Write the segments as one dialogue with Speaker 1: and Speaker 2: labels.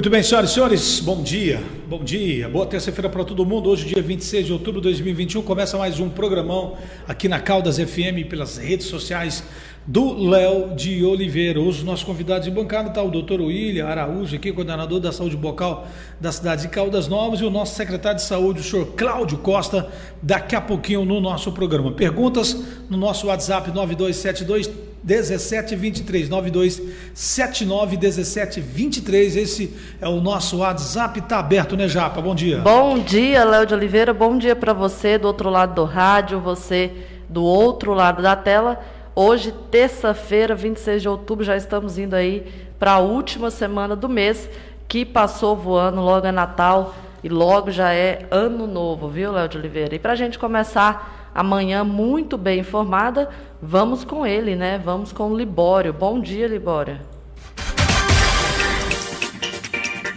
Speaker 1: Muito bem, senhoras e senhores, bom dia, bom dia, boa terça-feira para todo mundo. Hoje, dia 26 de outubro de 2021, começa mais um programão aqui na Caldas FM pelas redes sociais do Léo de Oliveira. Os nossos convidados de bancada está o doutor William Araújo, aqui, coordenador da saúde bucal da cidade de Caldas Novas, e o nosso secretário de saúde, o senhor Cláudio Costa, daqui a pouquinho no nosso programa. Perguntas no nosso WhatsApp 9272 1723 9279 1723. Esse é o nosso WhatsApp, tá aberto, né, Japa? Bom dia.
Speaker 2: Bom dia, Léo de Oliveira. Bom dia para você do outro lado do rádio, você do outro lado da tela. Hoje, terça-feira, 26 de outubro, já estamos indo aí para a última semana do mês, que passou voando, logo é Natal e logo já é ano novo, viu, Léo de Oliveira? E para a gente começar amanhã muito bem informada, vamos com ele, né? Vamos com o Libório. Bom dia, Libório.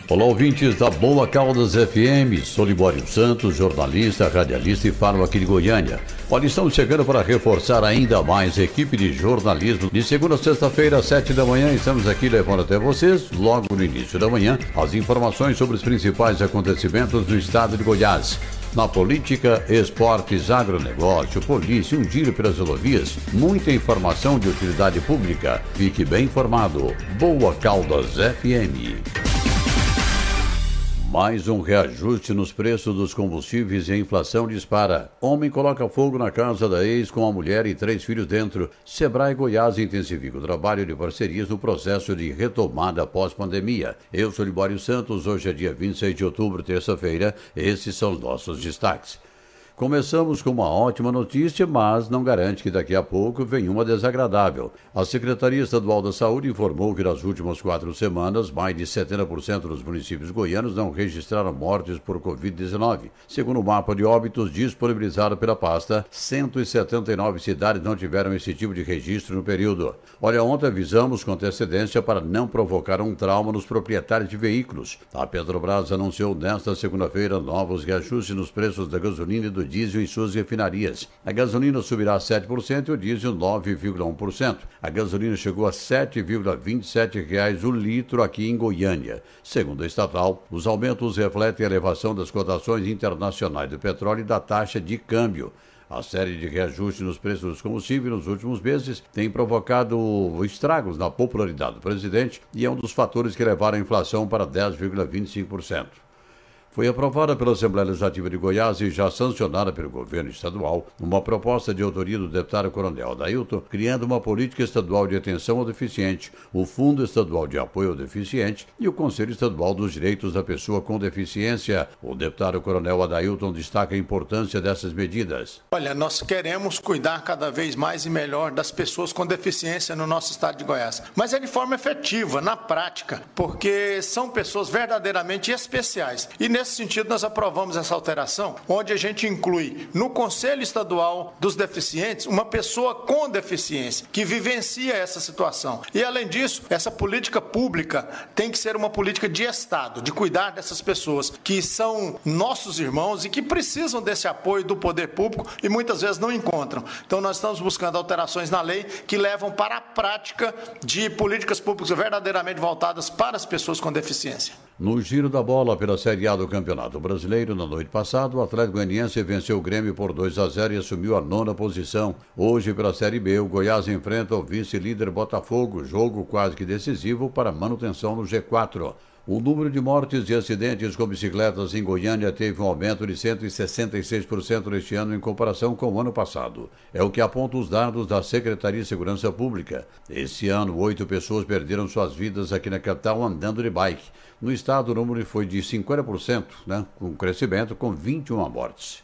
Speaker 3: Olá, ouvintes da Boa Caldas FM. Sou Libório Santos, jornalista, radialista e falo aqui de Goiânia. Olha, estamos chegando para reforçar ainda mais a equipe de jornalismo. De segunda a sexta-feira, às sete da manhã, estamos aqui levando até vocês, logo no início da manhã, as informações sobre os principais acontecimentos do estado de Goiás. Na política, esportes, agronegócio, polícia, um giro pelas rodovias, muita informação de utilidade pública. Fique bem informado. Boa Caldas FM. Mais um reajuste nos preços dos combustíveis e a inflação dispara. Homem coloca fogo na casa da ex com a mulher e três filhos dentro. Sebrae Goiás intensifica o trabalho de parcerias no processo de retomada pós-pandemia. Eu sou Libório Santos, hoje é dia 26 de outubro, terça-feira. Esses são os nossos destaques. Começamos com uma ótima notícia, mas não garante que daqui a pouco venha uma desagradável. A Secretaria Estadual da Saúde informou que nas últimas quatro semanas, mais de 70% dos municípios goianos não registraram mortes por Covid-19. Segundo o mapa de óbitos disponibilizado pela pasta, 179 cidades não tiveram esse tipo de registro no período. Olha, ontem avisamos com antecedência para não provocar um trauma nos proprietários de veículos. A Petrobras anunciou nesta segunda-feira novos reajustes nos preços da gasolina e do diesel em suas refinarias. A gasolina subirá 7% e o diesel 9,1%. A gasolina chegou a 7,27 reais o litro aqui em Goiânia. Segundo a estatal, os aumentos refletem a elevação das cotações internacionais do petróleo e da taxa de câmbio. A série de reajustes nos preços dos combustíveis nos últimos meses tem provocado estragos na popularidade do presidente e é um dos fatores que levaram a inflação para 10,25% foi aprovada pela Assembleia Legislativa de Goiás e já sancionada pelo governo estadual uma proposta de autoria do deputado Coronel Adailton, criando uma política estadual de atenção ao deficiente, o Fundo Estadual de Apoio ao Deficiente e o Conselho Estadual dos Direitos da Pessoa com Deficiência. O deputado Coronel Adailton destaca a importância dessas medidas.
Speaker 4: Olha, nós queremos cuidar cada vez mais e melhor das pessoas com deficiência no nosso estado de Goiás, mas é de forma efetiva, na prática, porque são pessoas verdadeiramente especiais. E nesse sentido, nós aprovamos essa alteração, onde a gente inclui no Conselho Estadual dos Deficientes uma pessoa com deficiência que vivencia essa situação. E, além disso, essa política pública tem que ser uma política de Estado, de cuidar dessas pessoas que são nossos irmãos e que precisam desse apoio do poder público e muitas vezes não encontram. Então, nós estamos buscando alterações na lei que levam para a prática de políticas públicas verdadeiramente voltadas para as pessoas com deficiência.
Speaker 3: No giro da bola pela Série A do Campeonato Brasileiro, na noite passada, o Atlético Goianiense venceu o Grêmio por 2 a 0 e assumiu a nona posição. Hoje, pela Série B, o Goiás enfrenta o vice-líder Botafogo, jogo quase que decisivo para manutenção no G4. O número de mortes e acidentes com bicicletas em Goiânia teve um aumento de 166% neste ano em comparação com o ano passado. É o que apontam os dados da Secretaria de Segurança Pública. Esse ano, oito pessoas perderam suas vidas aqui na capital andando de bike. No estado, o número foi de 50%, né, com crescimento, com 21 mortes.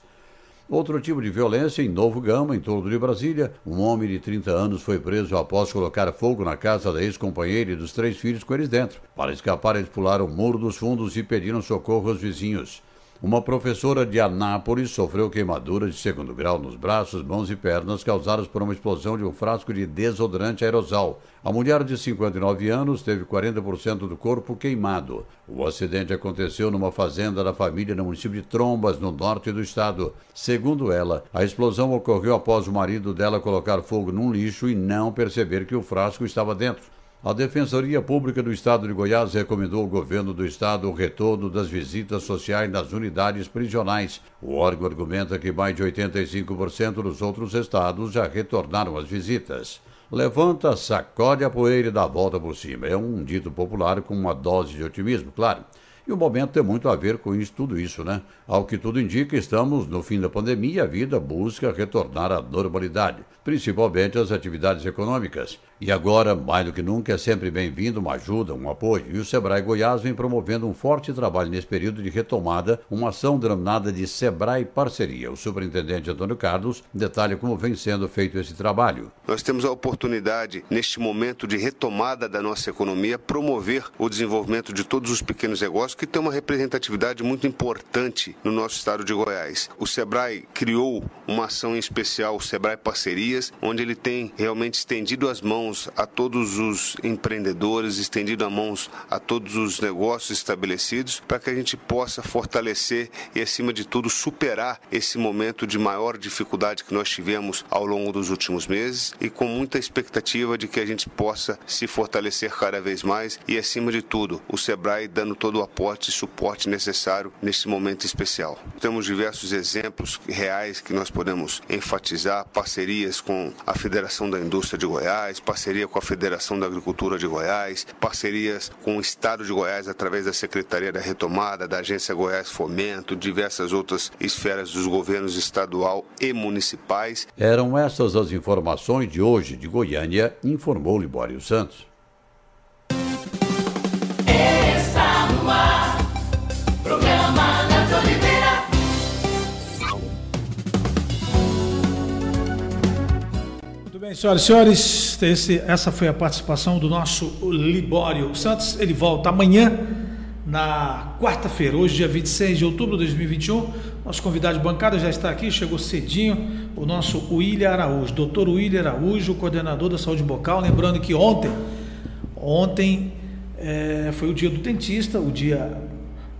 Speaker 3: Outro tipo de violência em Novo Gama, em torno de Brasília. Um homem de 30 anos foi preso após colocar fogo na casa da ex-companheira e dos três filhos com eles dentro. Para escapar, eles pularam o muro dos fundos e pediram socorro aos vizinhos. Uma professora de Anápolis sofreu queimaduras de segundo grau nos braços, mãos e pernas causadas por uma explosão de um frasco de desodorante aerosol. A mulher de 59 anos teve 40% do corpo queimado. O acidente aconteceu numa fazenda da família no município de Trombas, no norte do estado. Segundo ela, a explosão ocorreu após o marido dela colocar fogo num lixo e não perceber que o frasco estava dentro. A Defensoria Pública do Estado de Goiás recomendou ao governo do estado o retorno das visitas sociais nas unidades prisionais. O órgão argumenta que mais de 85% dos outros estados já retornaram às visitas. Levanta, sacode a poeira e dá a volta por cima. É um dito popular com uma dose de otimismo, claro. E o momento tem muito a ver com isso, tudo isso, né? Ao que tudo indica, estamos no fim da pandemia e a vida busca retornar à normalidade, principalmente as atividades econômicas. E agora, mais do que nunca, é sempre bem-vindo uma ajuda, um apoio. E o Sebrae Goiás vem promovendo um forte trabalho nesse período de retomada, uma ação denominada de Sebrae Parceria. O superintendente Antônio Carlos detalha como vem sendo feito esse trabalho.
Speaker 5: Nós temos a oportunidade, neste momento de retomada da nossa economia, promover o desenvolvimento de todos os pequenos negócios que têm uma representatividade muito importante no nosso estado de Goiás. O Sebrae criou uma ação em especial, o Sebrae Parcerias, onde ele tem realmente estendido as mãos a todos os empreendedores, estendido a mãos a todos os negócios estabelecidos, para que a gente possa fortalecer e, acima de tudo, superar esse momento de maior dificuldade que nós tivemos ao longo dos últimos meses e com muita expectativa de que a gente possa se fortalecer cada vez mais e, acima de tudo, o Sebrae dando todo o aporte e suporte necessário neste momento especial. Temos diversos exemplos reais que nós podemos enfatizar, parcerias com a Federação da Indústria de Goiás, parceria com a Federação da Agricultura de Goiás, parcerias com o Estado de Goiás através da Secretaria da Retomada, da Agência Goiás Fomento, diversas outras esferas dos governos estadual e municipais.
Speaker 3: Eram essas as informações de hoje de Goiânia, informou Libório Santos.
Speaker 1: Bem, senhoras e senhores, esse, essa foi a participação do nosso Libório Santos. Ele volta amanhã, na quarta-feira, hoje, dia 26 de outubro de 2021. Nosso convidado de bancada já está aqui, chegou cedinho, o nosso William Araújo, doutor William Araújo, coordenador da saúde bucal. Lembrando que ontem, ontem é, foi o dia do dentista, o dia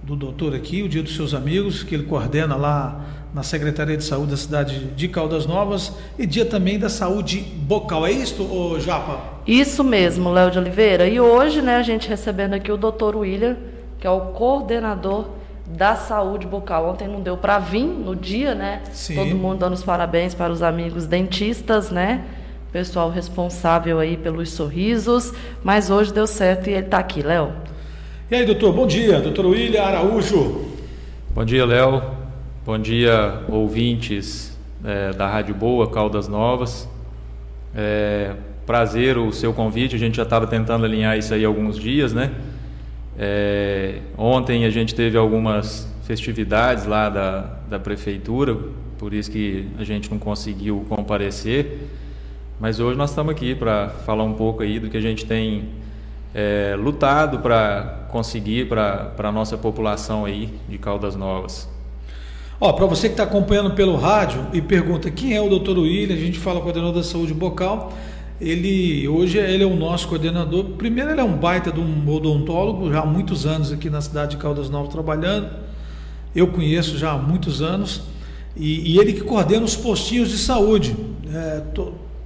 Speaker 1: do doutor aqui, o dia dos seus amigos, que ele coordena lá na Secretaria de Saúde da cidade de Caldas Novas, e dia também da saúde bucal. É isso, ô Japa?
Speaker 2: Isso mesmo, Léo de Oliveira. E hoje, né, a gente recebendo aqui o doutor William, que é o coordenador da saúde bucal. Ontem não deu para vir no dia, né?
Speaker 1: Sim.
Speaker 2: Todo mundo dando os parabéns para os amigos dentistas, né? Pessoal responsável aí pelos sorrisos, mas hoje deu certo e ele está aqui, Léo.
Speaker 1: E aí, doutor, bom dia, doutor William Araújo.
Speaker 6: Bom dia, Léo. Bom dia, ouvintes é, da Rádio Boa, Caldas Novas. É, prazer o seu convite, a gente já estava tentando alinhar isso aí alguns dias, né? É, ontem a gente teve algumas festividades lá da, da prefeitura, por isso que a gente não conseguiu comparecer. Mas hoje nós estamos aqui para falar um pouco aí do que a gente tem é, lutado para conseguir para a nossa população aí de Caldas Novas.
Speaker 1: Ó, para você que está acompanhando pelo rádio e pergunta quem é o doutor William, a gente fala coordenador da saúde bucal. Ele hoje ele é o nosso coordenador. Primeiro ele é um baita de um odontólogo, já há muitos anos aqui na cidade de Caldas Novas trabalhando. Eu conheço já há muitos anos. E, e ele que coordena os postinhos de saúde. É,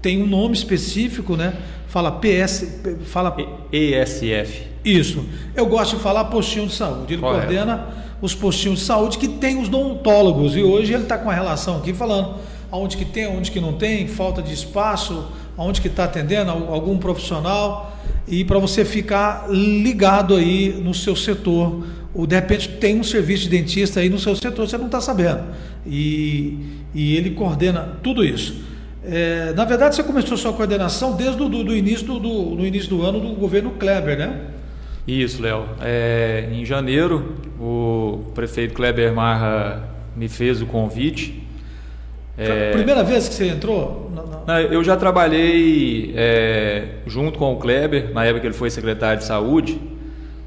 Speaker 1: tem um nome específico, né? Fala PS, fala
Speaker 6: ESF.
Speaker 1: Isso. Eu gosto de falar postinho de saúde. Ele
Speaker 6: Correto.
Speaker 1: coordena os postinhos de saúde que tem os odontólogos. E hoje ele está com a relação aqui falando aonde que tem, aonde que não tem, falta de espaço, aonde que está atendendo, al- algum profissional. E para você ficar ligado aí no seu setor. Ou de repente tem um serviço de dentista aí no seu setor, você não está sabendo. E, e ele coordena tudo isso. É, na verdade, você começou sua coordenação desde o do, do início do, do, início do ano do governo Kleber, né?
Speaker 6: Isso, Léo. É, em janeiro, o prefeito Kleber Marra me fez o convite.
Speaker 1: A primeira vez que você entrou? Na- Na-
Speaker 6: Eu já trabalhei é, junto com o Kleber, na época que ele foi secretário de saúde,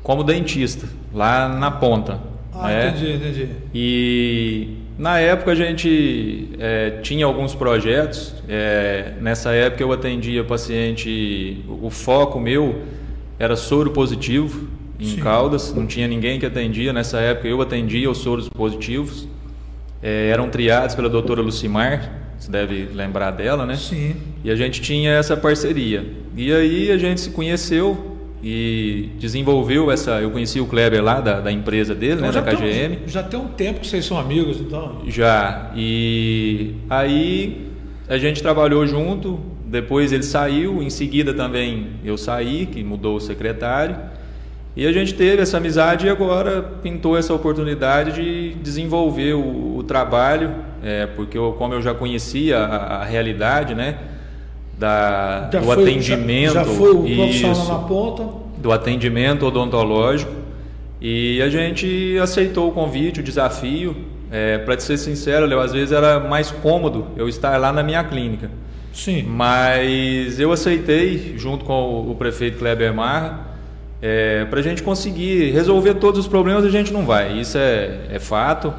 Speaker 6: como dentista, lá na ponta.
Speaker 1: Ah,
Speaker 6: né?
Speaker 1: entendi, entendi.
Speaker 6: E na época a gente é, tinha alguns projetos. é, nessa época eu atendia paciente. O foco meu era soro positivo em
Speaker 1: Sim.
Speaker 6: Caldas. Não tinha ninguém que atendia. Nessa época eu atendia os soros positivos. É, eram triados pela doutora Lucimar. Você deve lembrar dela, né?
Speaker 1: Sim.
Speaker 6: E a gente tinha essa parceria. E aí a gente se conheceu e desenvolveu essa. Eu conheci o Kleber lá da, da empresa dele, né, da
Speaker 1: Então já,
Speaker 6: KGM.
Speaker 1: tem, um- já tem um tempo que vocês são amigos, então.
Speaker 6: Já. E aí a gente trabalhou junto, depois ele saiu, em seguida também eu saí, que mudou o secretário. E a gente teve essa amizade e agora pintou essa oportunidade de desenvolver o, o trabalho, é, porque eu, como eu já conhecia a, a realidade, né, da,
Speaker 1: Já
Speaker 6: do
Speaker 1: foi-
Speaker 6: atendimento,
Speaker 1: Já, já foi o profissional
Speaker 6: isso,
Speaker 1: na ponta.
Speaker 6: do atendimento odontológico e a gente aceitou o convite, o desafio. É, Para ser sincero, Léo, às vezes era mais cômodo eu estar lá na minha clínica.
Speaker 1: Sim.
Speaker 6: Mas eu aceitei, junto com o, prefeito Kleber Marra, para a gente conseguir resolver todos os problemas, a gente não vai, isso é, é fato.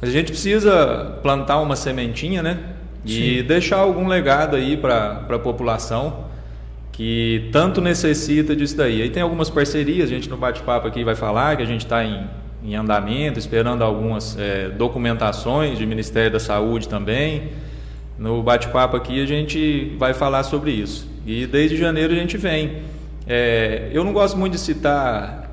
Speaker 6: Mas a gente precisa plantar uma sementinha, né? E
Speaker 1: Sim.
Speaker 6: deixar algum legado aí para a população que tanto necessita disso daí. Aí tem algumas parcerias, a gente no bate-papo aqui vai falar que a gente está em, em andamento, esperando algumas eh, documentações do Ministério da Saúde também. No bate-papo aqui a gente vai falar sobre isso. E desde janeiro a gente vem. Eh, eu não gosto muito de citar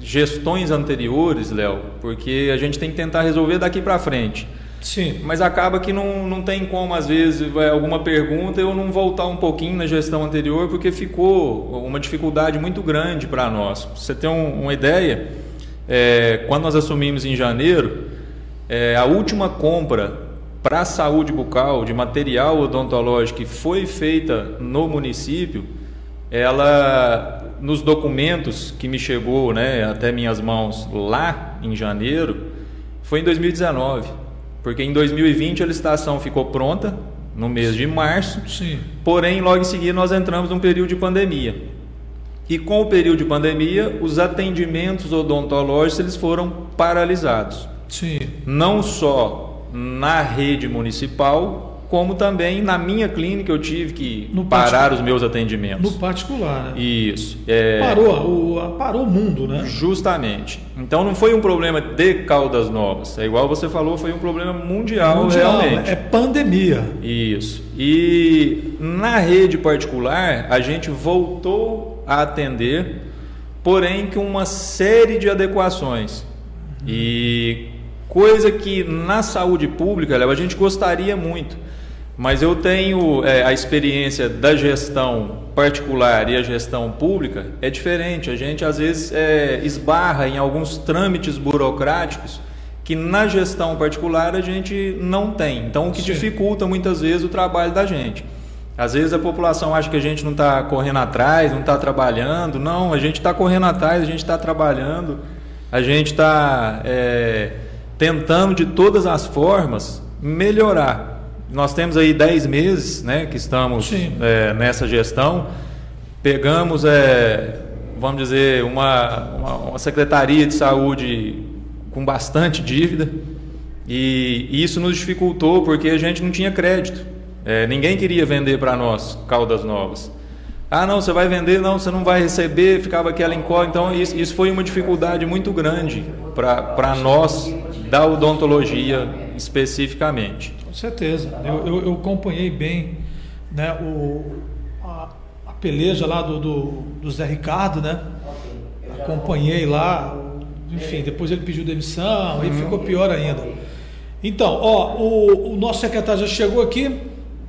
Speaker 6: gestões anteriores, Léo, porque a gente tem que tentar resolver daqui para frente.
Speaker 1: Sim.
Speaker 6: Mas acaba que não, não tem como, às vezes, vai alguma pergunta eu não voltar um pouquinho na gestão anterior, porque ficou uma dificuldade muito grande para nós. Pra você ter um- uma ideia, é, quando nós assumimos em janeiro, é, a última compra para a saúde bucal de material odontológico que foi feita no município, ela nos documentos que me chegou né, até minhas mãos lá em janeiro, foi em 2019. Porque em 2020 a licitação ficou pronta, no mês de março,
Speaker 1: Sim.
Speaker 6: porém logo em seguida nós entramos num período de pandemia. E com o período de pandemia, os atendimentos odontológicos eles foram paralisados
Speaker 1: Sim.
Speaker 6: não só na rede municipal, como também na minha clínica eu tive que
Speaker 1: No
Speaker 6: parar os meus atendimentos.
Speaker 1: No particular, né?
Speaker 6: Isso. é,
Speaker 1: Parou, o, parou o mundo, né?
Speaker 6: Justamente. Então não foi um problema de Caldas Novas. É igual você falou, foi um problema mundial,
Speaker 1: Mundial,
Speaker 6: realmente.
Speaker 1: É pandemia.
Speaker 6: Isso. E na rede particular, a gente voltou a atender, porém com uma série de adequações. E coisa que na saúde pública, Léo, a gente gostaria muito. Mas eu tenho é, a experiência da gestão particular e a gestão pública é diferente. A gente às vezes é, esbarra em alguns trâmites burocráticos que na gestão particular a gente não tem. Então, o que
Speaker 1: Sim.
Speaker 6: dificulta muitas vezes o trabalho da gente. Às vezes a população acha que a gente não está correndo atrás, não está trabalhando. Não, a gente está correndo atrás, a gente está trabalhando, a gente está é, tentando de todas as formas melhorar. Nós temos aí 10 meses né, que estamos é, nessa gestão. Pegamos, é, vamos dizer, uma, uma, uma secretaria de saúde com bastante dívida e isso nos dificultou porque a gente não tinha crédito. É, ninguém queria vender para nós Caldas Novas. Ah, não, você vai vender, não, você não vai receber, ficava aquela incógnita. Então, isso, isso foi uma dificuldade muito grande para nós da odontologia especificamente.
Speaker 1: Com certeza. Eu, eu, eu acompanhei bem né, o, a, a peleja lá do, do, do Zé Ricardo, né? acompanhei lá, enfim, depois ele pediu demissão, aí ficou pior ainda. Então, ó, o, o nosso secretário já chegou aqui,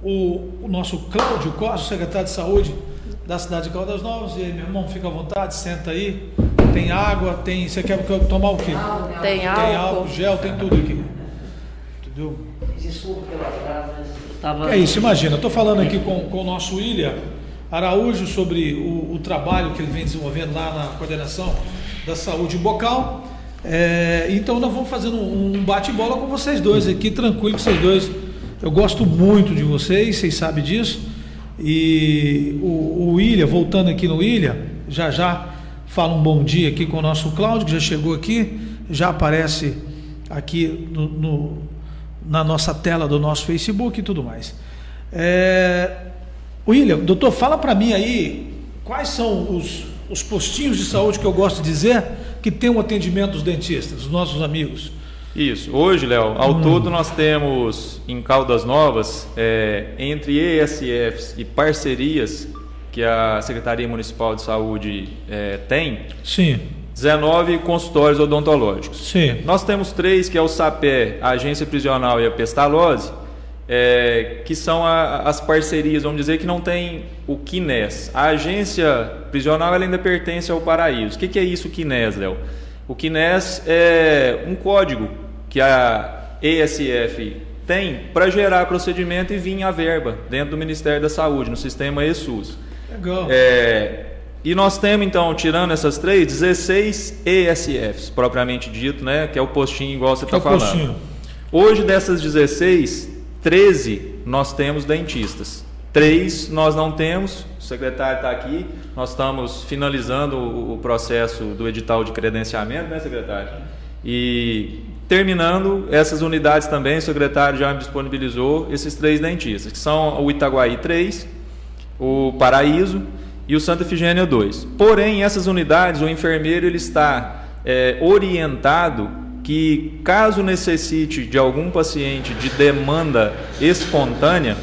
Speaker 1: o, o nosso Cláudio Costa, secretário de saúde da cidade de Caldas Novas. E aí, meu irmão, fica à vontade, senta aí. Tem água, tem. Você quer tomar o quê?
Speaker 2: Tem
Speaker 1: Tem
Speaker 2: álcool.
Speaker 1: álcool, gel, tem tudo aqui. Entendeu?
Speaker 7: Desculpa pelo atraso, mas tava...
Speaker 1: É isso, imagina. Estou falando aqui com, com o nosso William Araújo sobre o, o trabalho que ele vem desenvolvendo lá na coordenação da saúde bucal. É, então nós vamos fazendo um, um bate-bola com vocês dois aqui, tranquilo com vocês dois. Eu gosto muito de vocês, vocês sabem disso. E o, o William, voltando aqui no William, já já fala um bom dia aqui com o nosso Cláudio, que já chegou aqui, já aparece aqui no, no- na nossa tela do nosso Facebook e tudo mais. É, William, doutor, fala para mim aí quais são os, os postinhos de saúde que eu gosto de dizer que tem o atendimento dos dentistas, dos nossos amigos.
Speaker 6: Isso. Hoje, Léo, ao todo nós temos em Caldas Novas, é, entre ESFs e parcerias que a Secretaria Municipal de Saúde é, tem,
Speaker 1: Sim,
Speaker 6: 19 consultórios odontológicos.
Speaker 1: sim,
Speaker 6: Nós temos três, que é o SAPé, a Agência Prisional e a Pestalozzi, é, que são a- as parcerias, vamos dizer, que não tem o Quines. A agência prisional ela ainda pertence ao Paraíso. O que, que é isso, Quines, Léo? O Quines é um código que a ESF tem para gerar procedimento e vir a verba dentro do Ministério da Saúde, no sistema ESUS.
Speaker 1: Legal.
Speaker 6: É, e nós temos, então, tirando essas três, 16 ESFs, propriamente dito, né? Que é o postinho igual você
Speaker 1: é
Speaker 6: está
Speaker 1: o
Speaker 6: falando.
Speaker 1: postinho.
Speaker 6: Hoje, dessas 16, 13 nós temos dentistas. Três nós não temos, o secretário está aqui, nós estamos finalizando o, o processo do edital de credenciamento, né, secretário? E terminando essas unidades também, o secretário já me disponibilizou esses três dentistas, que são o Itaguaí 3, o Paraíso e o Santa Efigênia 2. Porém, essas unidades, o enfermeiro ele está é, orientado que, caso necessite de algum paciente de demanda espontânea,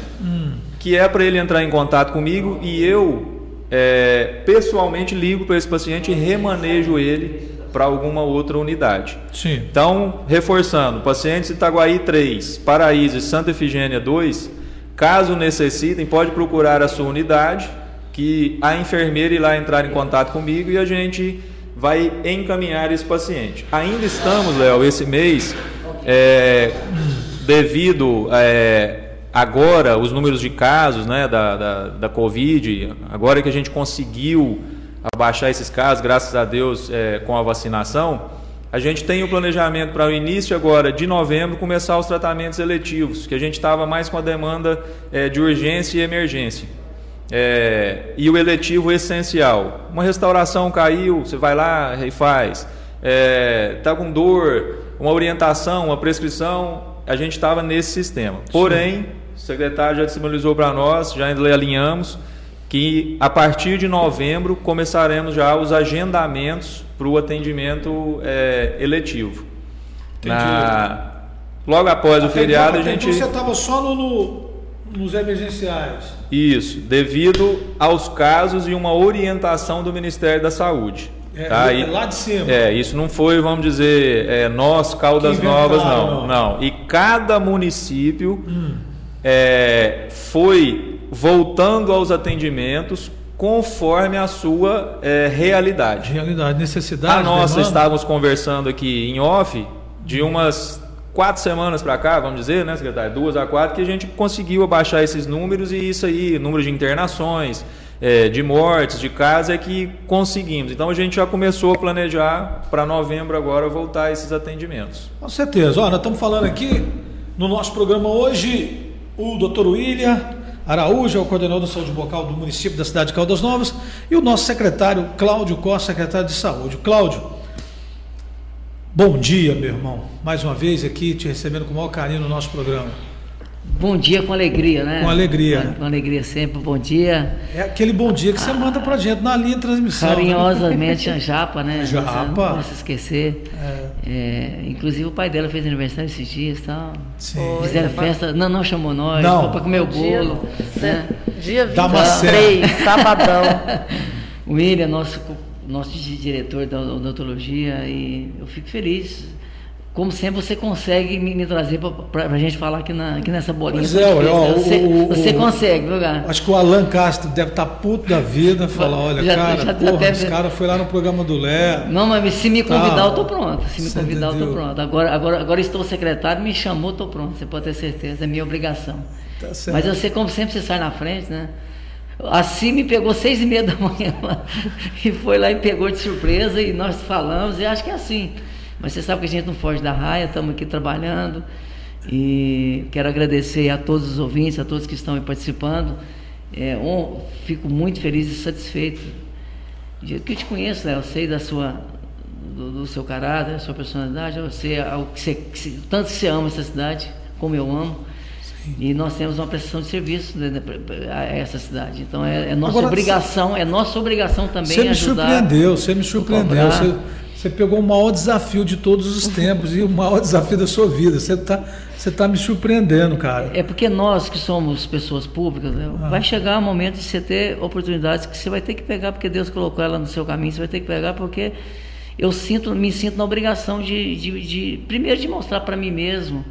Speaker 6: que é para ele entrar em contato comigo e eu é, pessoalmente ligo para esse paciente e remanejo ele para alguma outra unidade.
Speaker 1: Sim.
Speaker 6: Então, reforçando, pacientes Itaguaí 3, Paraíso e Santa Efigênia 2, caso necessitem, pode procurar a sua unidade, que a enfermeira irá entrar em contato comigo e a gente vai encaminhar esse paciente. Ainda estamos, Léo, esse mês, é, devido é, agora os números de casos né, da, da, da Covid, agora que a gente conseguiu abaixar esses casos, graças a Deus, é, com a vacinação, a gente tem o planejamento para o início agora de novembro começar os tratamentos eletivos, que a gente estava mais com a demanda é, de urgência e emergência. É, e o eletivo essencial. Uma restauração caiu, você vai lá e faz. Está com dor, uma orientação, uma prescrição, a gente estava nesse sistema. Porém, o secretário já disponibilizou para nós, já alinhamos, que a partir de novembro começaremos já os agendamentos para o atendimento é, eletivo. Na- logo após o
Speaker 1: Até
Speaker 6: feriado, a
Speaker 1: então,
Speaker 6: gente.
Speaker 1: Então você estava só no, no- nos emergenciais.
Speaker 6: Isso, devido aos casos e uma orientação do Ministério da Saúde.
Speaker 1: É,
Speaker 6: tá? E-
Speaker 1: lá de cima.
Speaker 6: É, isso não foi, vamos dizer, é, nós, Caldas Novas, não,
Speaker 1: não.
Speaker 6: não. E cada município
Speaker 1: Hum.
Speaker 6: é, foi voltando aos atendimentos conforme a sua é, realidade.
Speaker 1: Realidade, necessidade.
Speaker 6: A nossa
Speaker 1: demanda.
Speaker 6: estávamos conversando aqui em off de umas quatro semanas para cá, vamos dizer, né, secretário? Duas a quatro, que a gente conseguiu abaixar esses números e isso aí, número de internações, eh, de mortes, de casos, é que conseguimos. Então a gente já começou a planejar para novembro agora voltar esses atendimentos.
Speaker 1: Com certeza. Ó, nós estamos falando aqui no nosso programa hoje, o Dr. William Araújo, é o coordenador da saúde bucal do município da cidade de Caldas Novas, e o nosso secretário Cláudio Costa, secretário de saúde. Cláudio, bom dia, meu irmão. Mais uma vez aqui te recebendo com o maior carinho no nosso programa.
Speaker 7: Bom dia com alegria, né?
Speaker 1: Com alegria.
Speaker 7: Com, com alegria sempre. Bom dia.
Speaker 1: É aquele bom dia que você manda pra gente na linha de transmissão. né?
Speaker 7: Carinhosamente a Japa, né?
Speaker 1: Japa.
Speaker 7: Não posso esquecer. É, inclusive o pai dela fez aniversário esses dias e tal.
Speaker 1: Sim.
Speaker 7: Fizeram festa. Não, não chamou nós.
Speaker 1: Não.
Speaker 7: Pra comer o bolo.
Speaker 2: Dia,
Speaker 7: né?
Speaker 2: dia
Speaker 1: Damasceno.
Speaker 2: 23, sabadão.
Speaker 7: O William, nosso nosso di- diretor da odontologia e eu fico feliz. Como sempre, você consegue me, me trazer para a gente falar aqui, na, aqui nessa bolinha.
Speaker 1: Pois é, ó,
Speaker 7: você,
Speaker 1: o-
Speaker 7: você
Speaker 1: o-
Speaker 7: consegue, viu, cara?
Speaker 1: Acho que o Alan Castro deve estar puto da vida, falar, olha,
Speaker 7: Já-
Speaker 1: cara,
Speaker 7: já-
Speaker 1: porra, esse cara foi lá no programa do Lé.
Speaker 7: Não, mas se me convidar,
Speaker 1: Tá.
Speaker 7: eu tô pronto. Se me
Speaker 1: Você
Speaker 7: convidar, eu tô
Speaker 1: entendeu?
Speaker 7: pronto. Agora, agora, agora estou secretário, me chamou, tô pronto. Você pode ter certeza, é minha obrigação.
Speaker 1: Tá.
Speaker 7: Mas eu sei como sempre você sai na frente, né? Assim me pegou seis e meia da manhã lá, e foi lá e pegou de surpresa e nós falamos, e acho que é assim. Mas você sabe que a gente não foge da raia, estamos aqui trabalhando e quero agradecer a todos os ouvintes, a todos que estão aí participando. É, um, fico muito feliz e satisfeito. De que eu te conheço, Léo, eu sei da sua, do, do seu caráter, da sua personalidade, eu sei ao que você, que você- tanto que você ama essa cidade, como eu amo. E nós temos uma prestação de serviço né, né, a essa cidade. Então é, é nossa
Speaker 1: Agora,
Speaker 7: obrigação, é nossa obrigação também
Speaker 1: Você me
Speaker 7: ajudar.
Speaker 1: surpreendeu, você me surpreendeu. Você, você pegou o maior desafio de todos os tempos e o maior desafio da sua vida. Você está você tá me surpreendendo, cara.
Speaker 7: É porque nós que somos pessoas públicas, né,
Speaker 1: Ah.
Speaker 7: vai chegar um momento de você ter oportunidades que você vai ter que pegar, porque Deus colocou ela no seu caminho, você vai ter que pegar, porque eu sinto, me sinto na obrigação de, de, de primeiro de mostrar para mim mesmo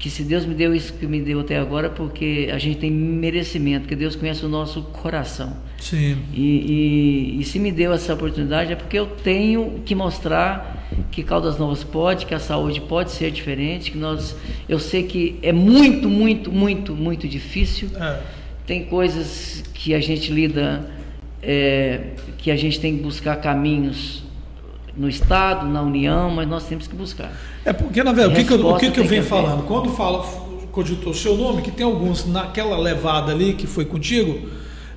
Speaker 7: que se Deus me deu isso que me deu até agora, porque a gente tem merecimento, porque Deus conhece o nosso coração.
Speaker 1: Sim.
Speaker 7: E, e- e se me deu essa oportunidade é porque eu tenho que mostrar que Caldas Novas pode, que a saúde pode ser diferente, que nós, eu sei que é muito, muito, muito, muito difícil.
Speaker 1: É.
Speaker 7: Tem coisas que a gente lida, é, que a gente tem que buscar caminhos no Estado, na União, mas nós temos que buscar.
Speaker 1: É porque, na verdade, o que, eu, o que, que eu venho
Speaker 7: que
Speaker 1: falando? Quando fala, cogitou o seu nome, que tem alguns naquela levada ali que foi contigo,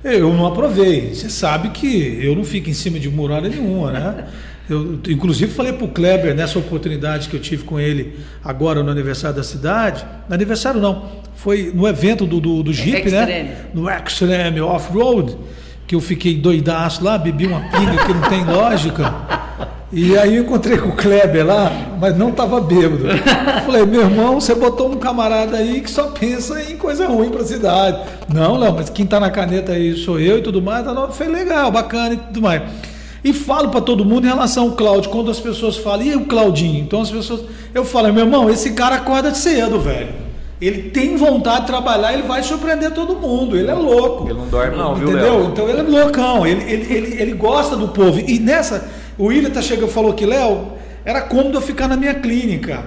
Speaker 1: eu não aprovei. Você sabe que eu não fico em cima de muralha nenhuma, né? Eu, inclusive, falei para o Kleber, nessa oportunidade que eu tive com ele agora no aniversário da cidade, no aniversário não, foi no evento do, do, do Jeep,
Speaker 7: Extreme.
Speaker 1: né? No Extreme Off-Road, que eu fiquei doidaço lá, bebi uma pinga que não tem lógica. E aí eu encontrei com o Kleber lá, mas não estava bêbado. Falei, meu irmão, você botou um camarada aí que só pensa em coisa ruim para a cidade. Não, não, mas quem está na caneta aí sou eu e tudo mais. Tá, não, foi legal, bacana e tudo mais. E falo para todo mundo em relação ao Cláudio, quando as pessoas falam, e o Claudinho? Então as pessoas. Eu falo, meu irmão, esse cara acorda cedo, velho. Ele tem vontade de trabalhar, ele vai surpreender todo mundo. Ele é louco.
Speaker 6: Ele não dorme não, viu,
Speaker 1: Entendeu? Então ele é loucão, ele, ele, ele, ele gosta do povo. E nessa, o William tá chegando falou que, Léo, era cômodo eu ficar na minha clínica.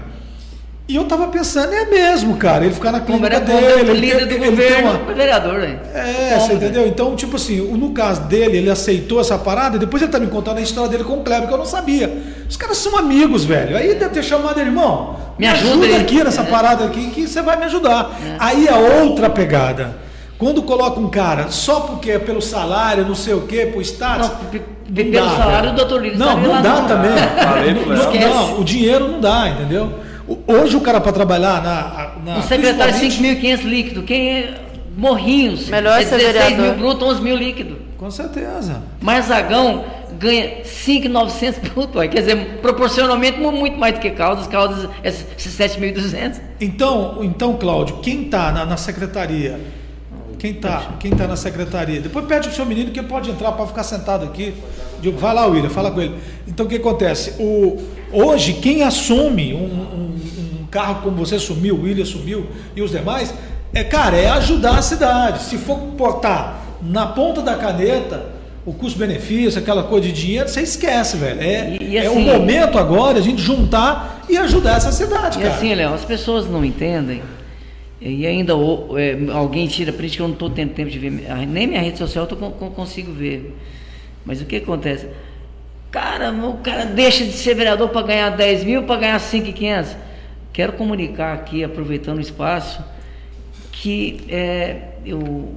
Speaker 1: E eu tava pensando, é mesmo, cara, ele ficar na
Speaker 7: Como
Speaker 1: clínica
Speaker 7: era
Speaker 1: dele.
Speaker 7: como
Speaker 1: ele
Speaker 7: líder do
Speaker 1: ele
Speaker 7: governo,
Speaker 1: uma-
Speaker 7: vereador, né?
Speaker 1: é,
Speaker 7: Como,
Speaker 1: você
Speaker 7: né?
Speaker 1: entendeu? Então, tipo assim, no caso dele, ele aceitou essa parada e depois ele tá me contando a história dele com o Kleber, que eu não sabia. Os caras são amigos, velho. Aí deve ter chamado ele, irmão.
Speaker 7: Me ajuda aí."
Speaker 1: aqui nessa
Speaker 7: É.
Speaker 1: parada aqui que você vai me ajudar. Aí é outra pegada. Quando coloca um cara só porque é pelo salário, não sei o quê, pro status.
Speaker 7: Não, pelo
Speaker 1: dá,
Speaker 7: salário, o doutor Lírio
Speaker 1: Não, não
Speaker 7: lá
Speaker 1: dá
Speaker 7: não.
Speaker 1: também.
Speaker 6: Falei.
Speaker 1: Não, não, o dinheiro não dá, entendeu? O- Hoje o cara para trabalhar na. na
Speaker 7: Um secretário
Speaker 1: principalmente-
Speaker 7: 5.500 líquido. Quem é morrinhos?
Speaker 2: Melhor
Speaker 7: é
Speaker 2: ser
Speaker 7: 16 mil
Speaker 2: vereador.
Speaker 7: bruto, 11 mil líquido.
Speaker 1: Com certeza.
Speaker 7: Marzagão ganha 5.900 bruto. Quer dizer, proporcionalmente mu- muito mais do que Caldas. Caldas é 7.200.
Speaker 1: Então, então Cláudio, quem está na, na secretaria? Quem está quem tá na secretaria? Depois pede pro seu menino que ele pode entrar para ficar sentado aqui. Digo, vai lá, William, fala com ele. Então o que acontece? O, hoje, quem assume um, um- um carro como você assumiu, o William assumiu e os demais, é, cara, é ajudar a cidade. Se for botar na ponta da caneta o custo-benefício, aquela coisa de dinheiro, você esquece, velho. É,
Speaker 7: E- e
Speaker 1: é o
Speaker 7: assim-
Speaker 1: momento agora a gente juntar e ajudar essa cidade,
Speaker 7: E
Speaker 1: cara.
Speaker 7: assim, Léo, as pessoas não entendem. E ainda o- é, alguém tira print que eu não estou tendo tempo de ver. a- Nem minha rede social eu tô, con- con- consigo ver. Mas o que acontece? Cara, o cara deixa de ser vereador para ganhar 10 mil, para ganhar 5,500. Quero comunicar aqui, aproveitando o espaço, que é, eu,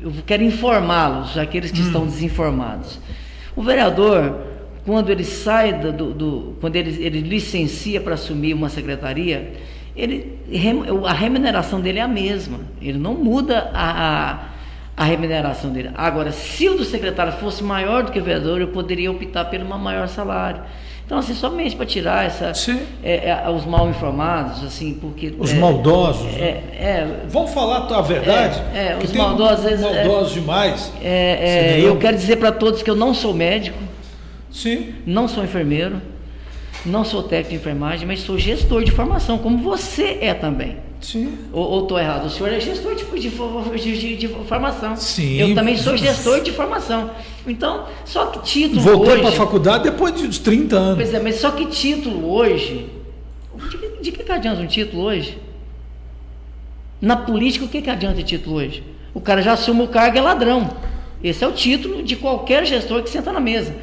Speaker 7: eu quero informá-los, aqueles que estão desinformados. O vereador, quando ele sai do- do- quando ele, ele licencia para assumir uma secretaria, ele, a remuneração dele é a mesma. Ele não muda a, a, a remuneração dele. Agora, se o do secretário fosse maior do que o vereador, eu poderia optar pelo um maior salário. Então, assim, somente para tirar essa, é, é, os mal informados, assim, porque
Speaker 1: Os
Speaker 7: é,
Speaker 1: maldosos.
Speaker 7: É,
Speaker 1: né?
Speaker 7: é,
Speaker 1: Vamos falar a verdade?
Speaker 7: É, é, os maldosos,
Speaker 1: maldosos demais.
Speaker 7: eu quero dizer para todos que eu não sou médico.
Speaker 1: Sim.
Speaker 7: Não sou enfermeiro, não sou técnico de enfermagem, mas sou gestor de formação, como você é também.
Speaker 1: Sim.
Speaker 7: Ou estou errado? O senhor é gestor de, de, de, de, formação.
Speaker 1: Sim.
Speaker 7: Eu também sou gestor de formação. Então, só que título
Speaker 1: Voltei
Speaker 7: hoje.
Speaker 1: para a faculdade depois de uns 30 anos.
Speaker 7: Pois é, mas só que título hoje. De, que- de que, que adianta um título hoje? Na política, o que, que adianta título hoje? O cara já assume o cargo e é ladrão. Esse é o título de qualquer gestor que senta na mesa.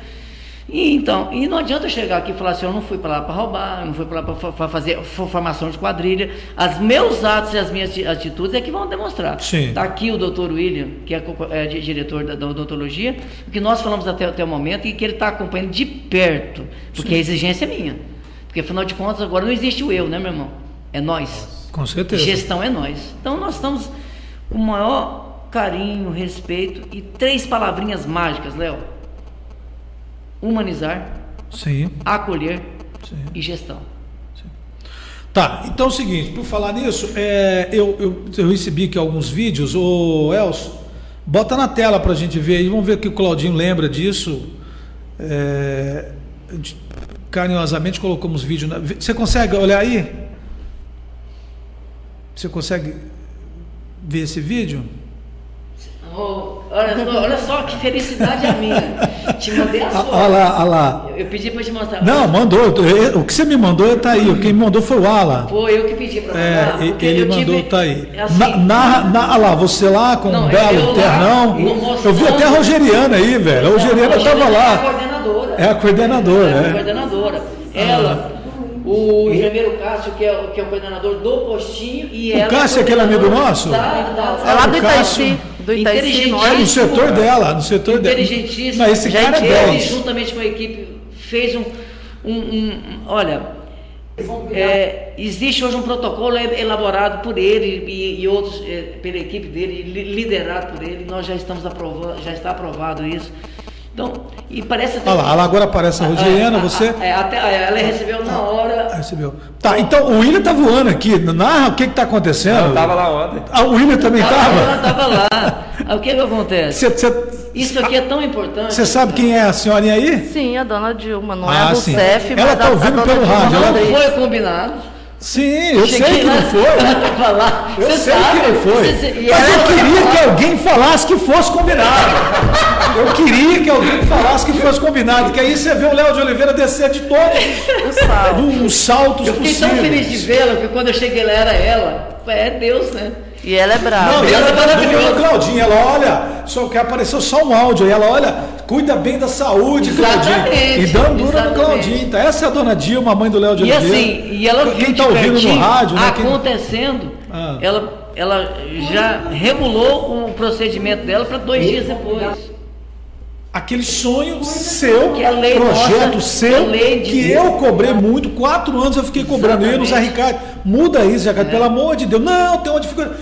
Speaker 7: E então, e não adianta eu chegar aqui e falar assim, eu não fui para lá para roubar, eu não fui para lá para fazer fo- formação de quadrilha. Os meus atos e as minhas ati- atitudes é que vão demonstrar.
Speaker 1: Sim.
Speaker 7: Está aqui o doutor William, que é, é di- diretor da, da odontologia, o que nós falamos até, até o momento e que ele está acompanhando de perto, porque a exigência é minha. Porque afinal de contas, agora não existe o eu, né, meu irmão? É nós.
Speaker 1: Com certeza.
Speaker 7: Gestão é nós. Então nós estamos com o maior carinho, respeito e três palavrinhas mágicas, Léo: humanizar,
Speaker 1: Sim.
Speaker 7: acolher
Speaker 1: Sim.
Speaker 7: e gestão.
Speaker 1: Tá, então é o seguinte, por falar nisso, é, eu, eu, eu recebi aqui alguns vídeos, ô Elcio, bota na tela pra gente ver aí, vamos ver que o Claudinho lembra disso. É, a carinhosamente colocamos vídeo. Na, você consegue olhar aí? Você consegue ver esse vídeo?
Speaker 7: Oh, olha, só- olha só que felicidade a minha. Te mandei a
Speaker 1: Ah,
Speaker 7: sua.
Speaker 1: Olha lá, olha lá.
Speaker 7: Eu, eu pedi para te mostrar.
Speaker 1: Não, mandou. O que você me mandou tá aí. O que me mandou foi o Alan.
Speaker 7: Foi eu que pedi para
Speaker 1: É,
Speaker 7: mandar. porque
Speaker 1: ele
Speaker 7: eu
Speaker 1: mandou,
Speaker 7: tive-
Speaker 1: tá aí.
Speaker 7: é assim,
Speaker 1: na, na, na- olha lá, você lá com
Speaker 7: Não,
Speaker 1: um
Speaker 7: é
Speaker 1: belo
Speaker 7: eu
Speaker 1: ternão. Eu vi até a Rogeriana aí, velho. A Rogeriana tava
Speaker 7: É a
Speaker 1: lá.
Speaker 7: coordenadora.
Speaker 1: É a coordenadora,
Speaker 7: É a
Speaker 1: é.
Speaker 7: coordenadora. Ela, o enfermeiro Cássio, que é, o- que é o coordenador do postinho, e
Speaker 1: O
Speaker 7: ela.
Speaker 1: Cássio é aquele amigo nosso?
Speaker 7: Da, da,
Speaker 2: É lá do
Speaker 1: o Cássio.
Speaker 2: Itaici. Do Itaici, não
Speaker 1: É
Speaker 2: é?
Speaker 1: no setor dela, no setor dela.
Speaker 7: Inteligentíssimo.
Speaker 1: Mas esse cara é
Speaker 7: Ele,
Speaker 1: 10.
Speaker 7: juntamente com a equipe, fez um. um- um- olha, é, existe hoje um protocolo elaborado por ele e, e outros, é, pela equipe dele, li- liderado por ele. Nós já estamos aprovando, já está aprovado isso. Então, e parece até.
Speaker 1: Olha lá, agora aparece a Rogeriana,
Speaker 7: Ah, ah,
Speaker 1: você.
Speaker 7: ah, é, até, ela recebeu na hora.
Speaker 1: Recebeu. Tá, então o William tá voando aqui. Narra o que que tá acontecendo.
Speaker 6: Eu tava lá ontem.
Speaker 1: Ah, o William também
Speaker 7: Ela
Speaker 1: tava?
Speaker 7: estava lá. Aí, o que, que acontece?
Speaker 1: Você- Você
Speaker 7: Isso aqui é tão importante.
Speaker 1: você sabe quem é a senhorinha aí?
Speaker 2: Sim, a dona Dilma, não é
Speaker 1: Ah,
Speaker 2: a
Speaker 1: sim.
Speaker 2: Rousseff,
Speaker 1: Ela
Speaker 2: mas
Speaker 1: tá
Speaker 2: a,
Speaker 1: ouvindo
Speaker 2: a dona
Speaker 1: pelo
Speaker 2: Dilma
Speaker 1: rádio, ela-
Speaker 7: foi combinado.
Speaker 1: Sim, eu sei
Speaker 7: Cheguei
Speaker 1: que
Speaker 7: lá,
Speaker 1: não foi.
Speaker 7: Ela tava lá.
Speaker 1: Eu
Speaker 7: Você
Speaker 1: sei
Speaker 7: sabe,
Speaker 1: que não foi.
Speaker 7: você-
Speaker 1: Mas eu queria que alguém falasse que fosse combinado. Eu queria que alguém falasse que fosse combinado. Que aí você vê o Léo de Oliveira descer de todos
Speaker 2: O sal.
Speaker 1: os saltos
Speaker 7: Eu fiquei
Speaker 1: possíveis.
Speaker 7: tão feliz de vê-la que quando eu cheguei lá era ela. É Deus, né?
Speaker 2: E ela é brava.
Speaker 1: Não, e
Speaker 7: Ela
Speaker 1: ela
Speaker 7: é maravilhosa.
Speaker 1: Claudinha, ela olha, só que apareceu só um áudio aí, ela olha, cuida bem da saúde, Claudinha.
Speaker 7: Exatamente,
Speaker 1: E dando dura no. Claudinho. Tá? Essa é a dona Dilma, a mãe do Léo de
Speaker 7: E
Speaker 1: Oliveira.
Speaker 7: assim, e ela
Speaker 1: Quem
Speaker 7: viu de
Speaker 1: tá ouvindo no rádio, né? Quem-
Speaker 7: acontecendo,
Speaker 1: Ah.
Speaker 7: ela, ela já regulou o procedimento dela para dois dias depois.
Speaker 1: Aquele sonho seu,
Speaker 7: Que a lei
Speaker 1: projeto
Speaker 7: nossa,
Speaker 1: seu,
Speaker 7: lei de
Speaker 1: que eu cobrei muito, quatro anos eu fiquei cobrando. Eu ia no Zé
Speaker 7: Exatamente.
Speaker 1: Ricardo, muda isso, Zé Ricardo, pelo amor de Deus. Não, tem uma dificuldade.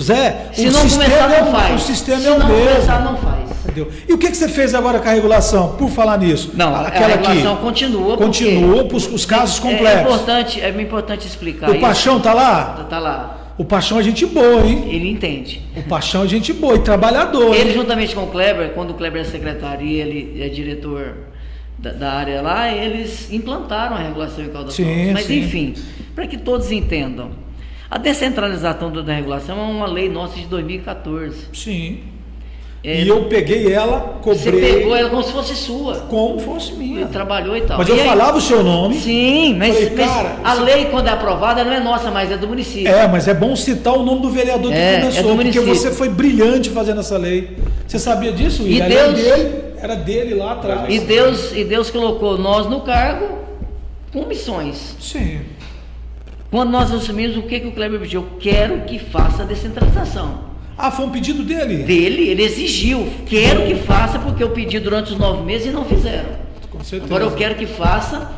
Speaker 1: Zé,
Speaker 7: Se
Speaker 1: o
Speaker 7: não
Speaker 1: sistema,
Speaker 7: começar,
Speaker 1: é,
Speaker 7: não
Speaker 1: o-
Speaker 7: faz.
Speaker 1: o sistema
Speaker 7: Se
Speaker 1: é o
Speaker 7: não
Speaker 1: mesmo.
Speaker 7: começar, não faz.
Speaker 1: Entendeu? E o que, que você fez agora com a regulação, por falar nisso?
Speaker 7: Não, a regulação continua, porque-
Speaker 1: Continua para os casos
Speaker 7: É
Speaker 1: complexos.
Speaker 7: importante, é importante explicar
Speaker 1: o
Speaker 7: isso.
Speaker 1: Paixão tá lá?
Speaker 7: Tá lá.
Speaker 1: O Paixão é gente boa, hein?
Speaker 7: Ele entende.
Speaker 1: O Paixão é gente boa e trabalhador.
Speaker 7: Ele,
Speaker 1: hein?
Speaker 7: juntamente com o Kleber, quando o Kleber é secretário e ele é diretor da, da área lá, eles implantaram a regulação em Caldas
Speaker 1: Sim.
Speaker 7: Mas,
Speaker 1: sim.
Speaker 7: enfim, para que todos entendam, a descentralização da regulação é uma lei nossa de 2014.
Speaker 1: Sim.
Speaker 7: É,
Speaker 1: e eu peguei ela,
Speaker 7: Você
Speaker 1: cobrei
Speaker 7: pegou ela como se fosse sua.
Speaker 1: como fosse minha.
Speaker 7: E trabalhou e tal.
Speaker 1: Mas
Speaker 7: E
Speaker 1: eu
Speaker 7: aí-
Speaker 1: falava o seu nome.
Speaker 7: Sim, mas,
Speaker 1: Falei,
Speaker 7: mas
Speaker 1: cara,
Speaker 7: a
Speaker 1: isso-
Speaker 7: lei, quando é aprovada, não é nossa, mas é do município.
Speaker 1: É, mas é bom citar o nome do vereador que
Speaker 7: É, é
Speaker 1: começou,
Speaker 7: do
Speaker 1: porque você foi brilhante fazendo essa lei. Você sabia disso?
Speaker 7: E
Speaker 1: William? Era
Speaker 7: Deus-
Speaker 1: dele, era dele lá atrás.
Speaker 7: E Deus, e Deus colocou nós no cargo com missões.
Speaker 1: Sim.
Speaker 7: Quando nós assumimos, o que, que o Kleber pediu? Eu quero que faça a descentralização.
Speaker 1: Ah, foi um pedido dele?
Speaker 7: Dele, ele exigiu. Quero que faça, porque eu pedi durante os nove meses e não fizeram.
Speaker 1: Com certeza.
Speaker 7: Agora eu quero que faça,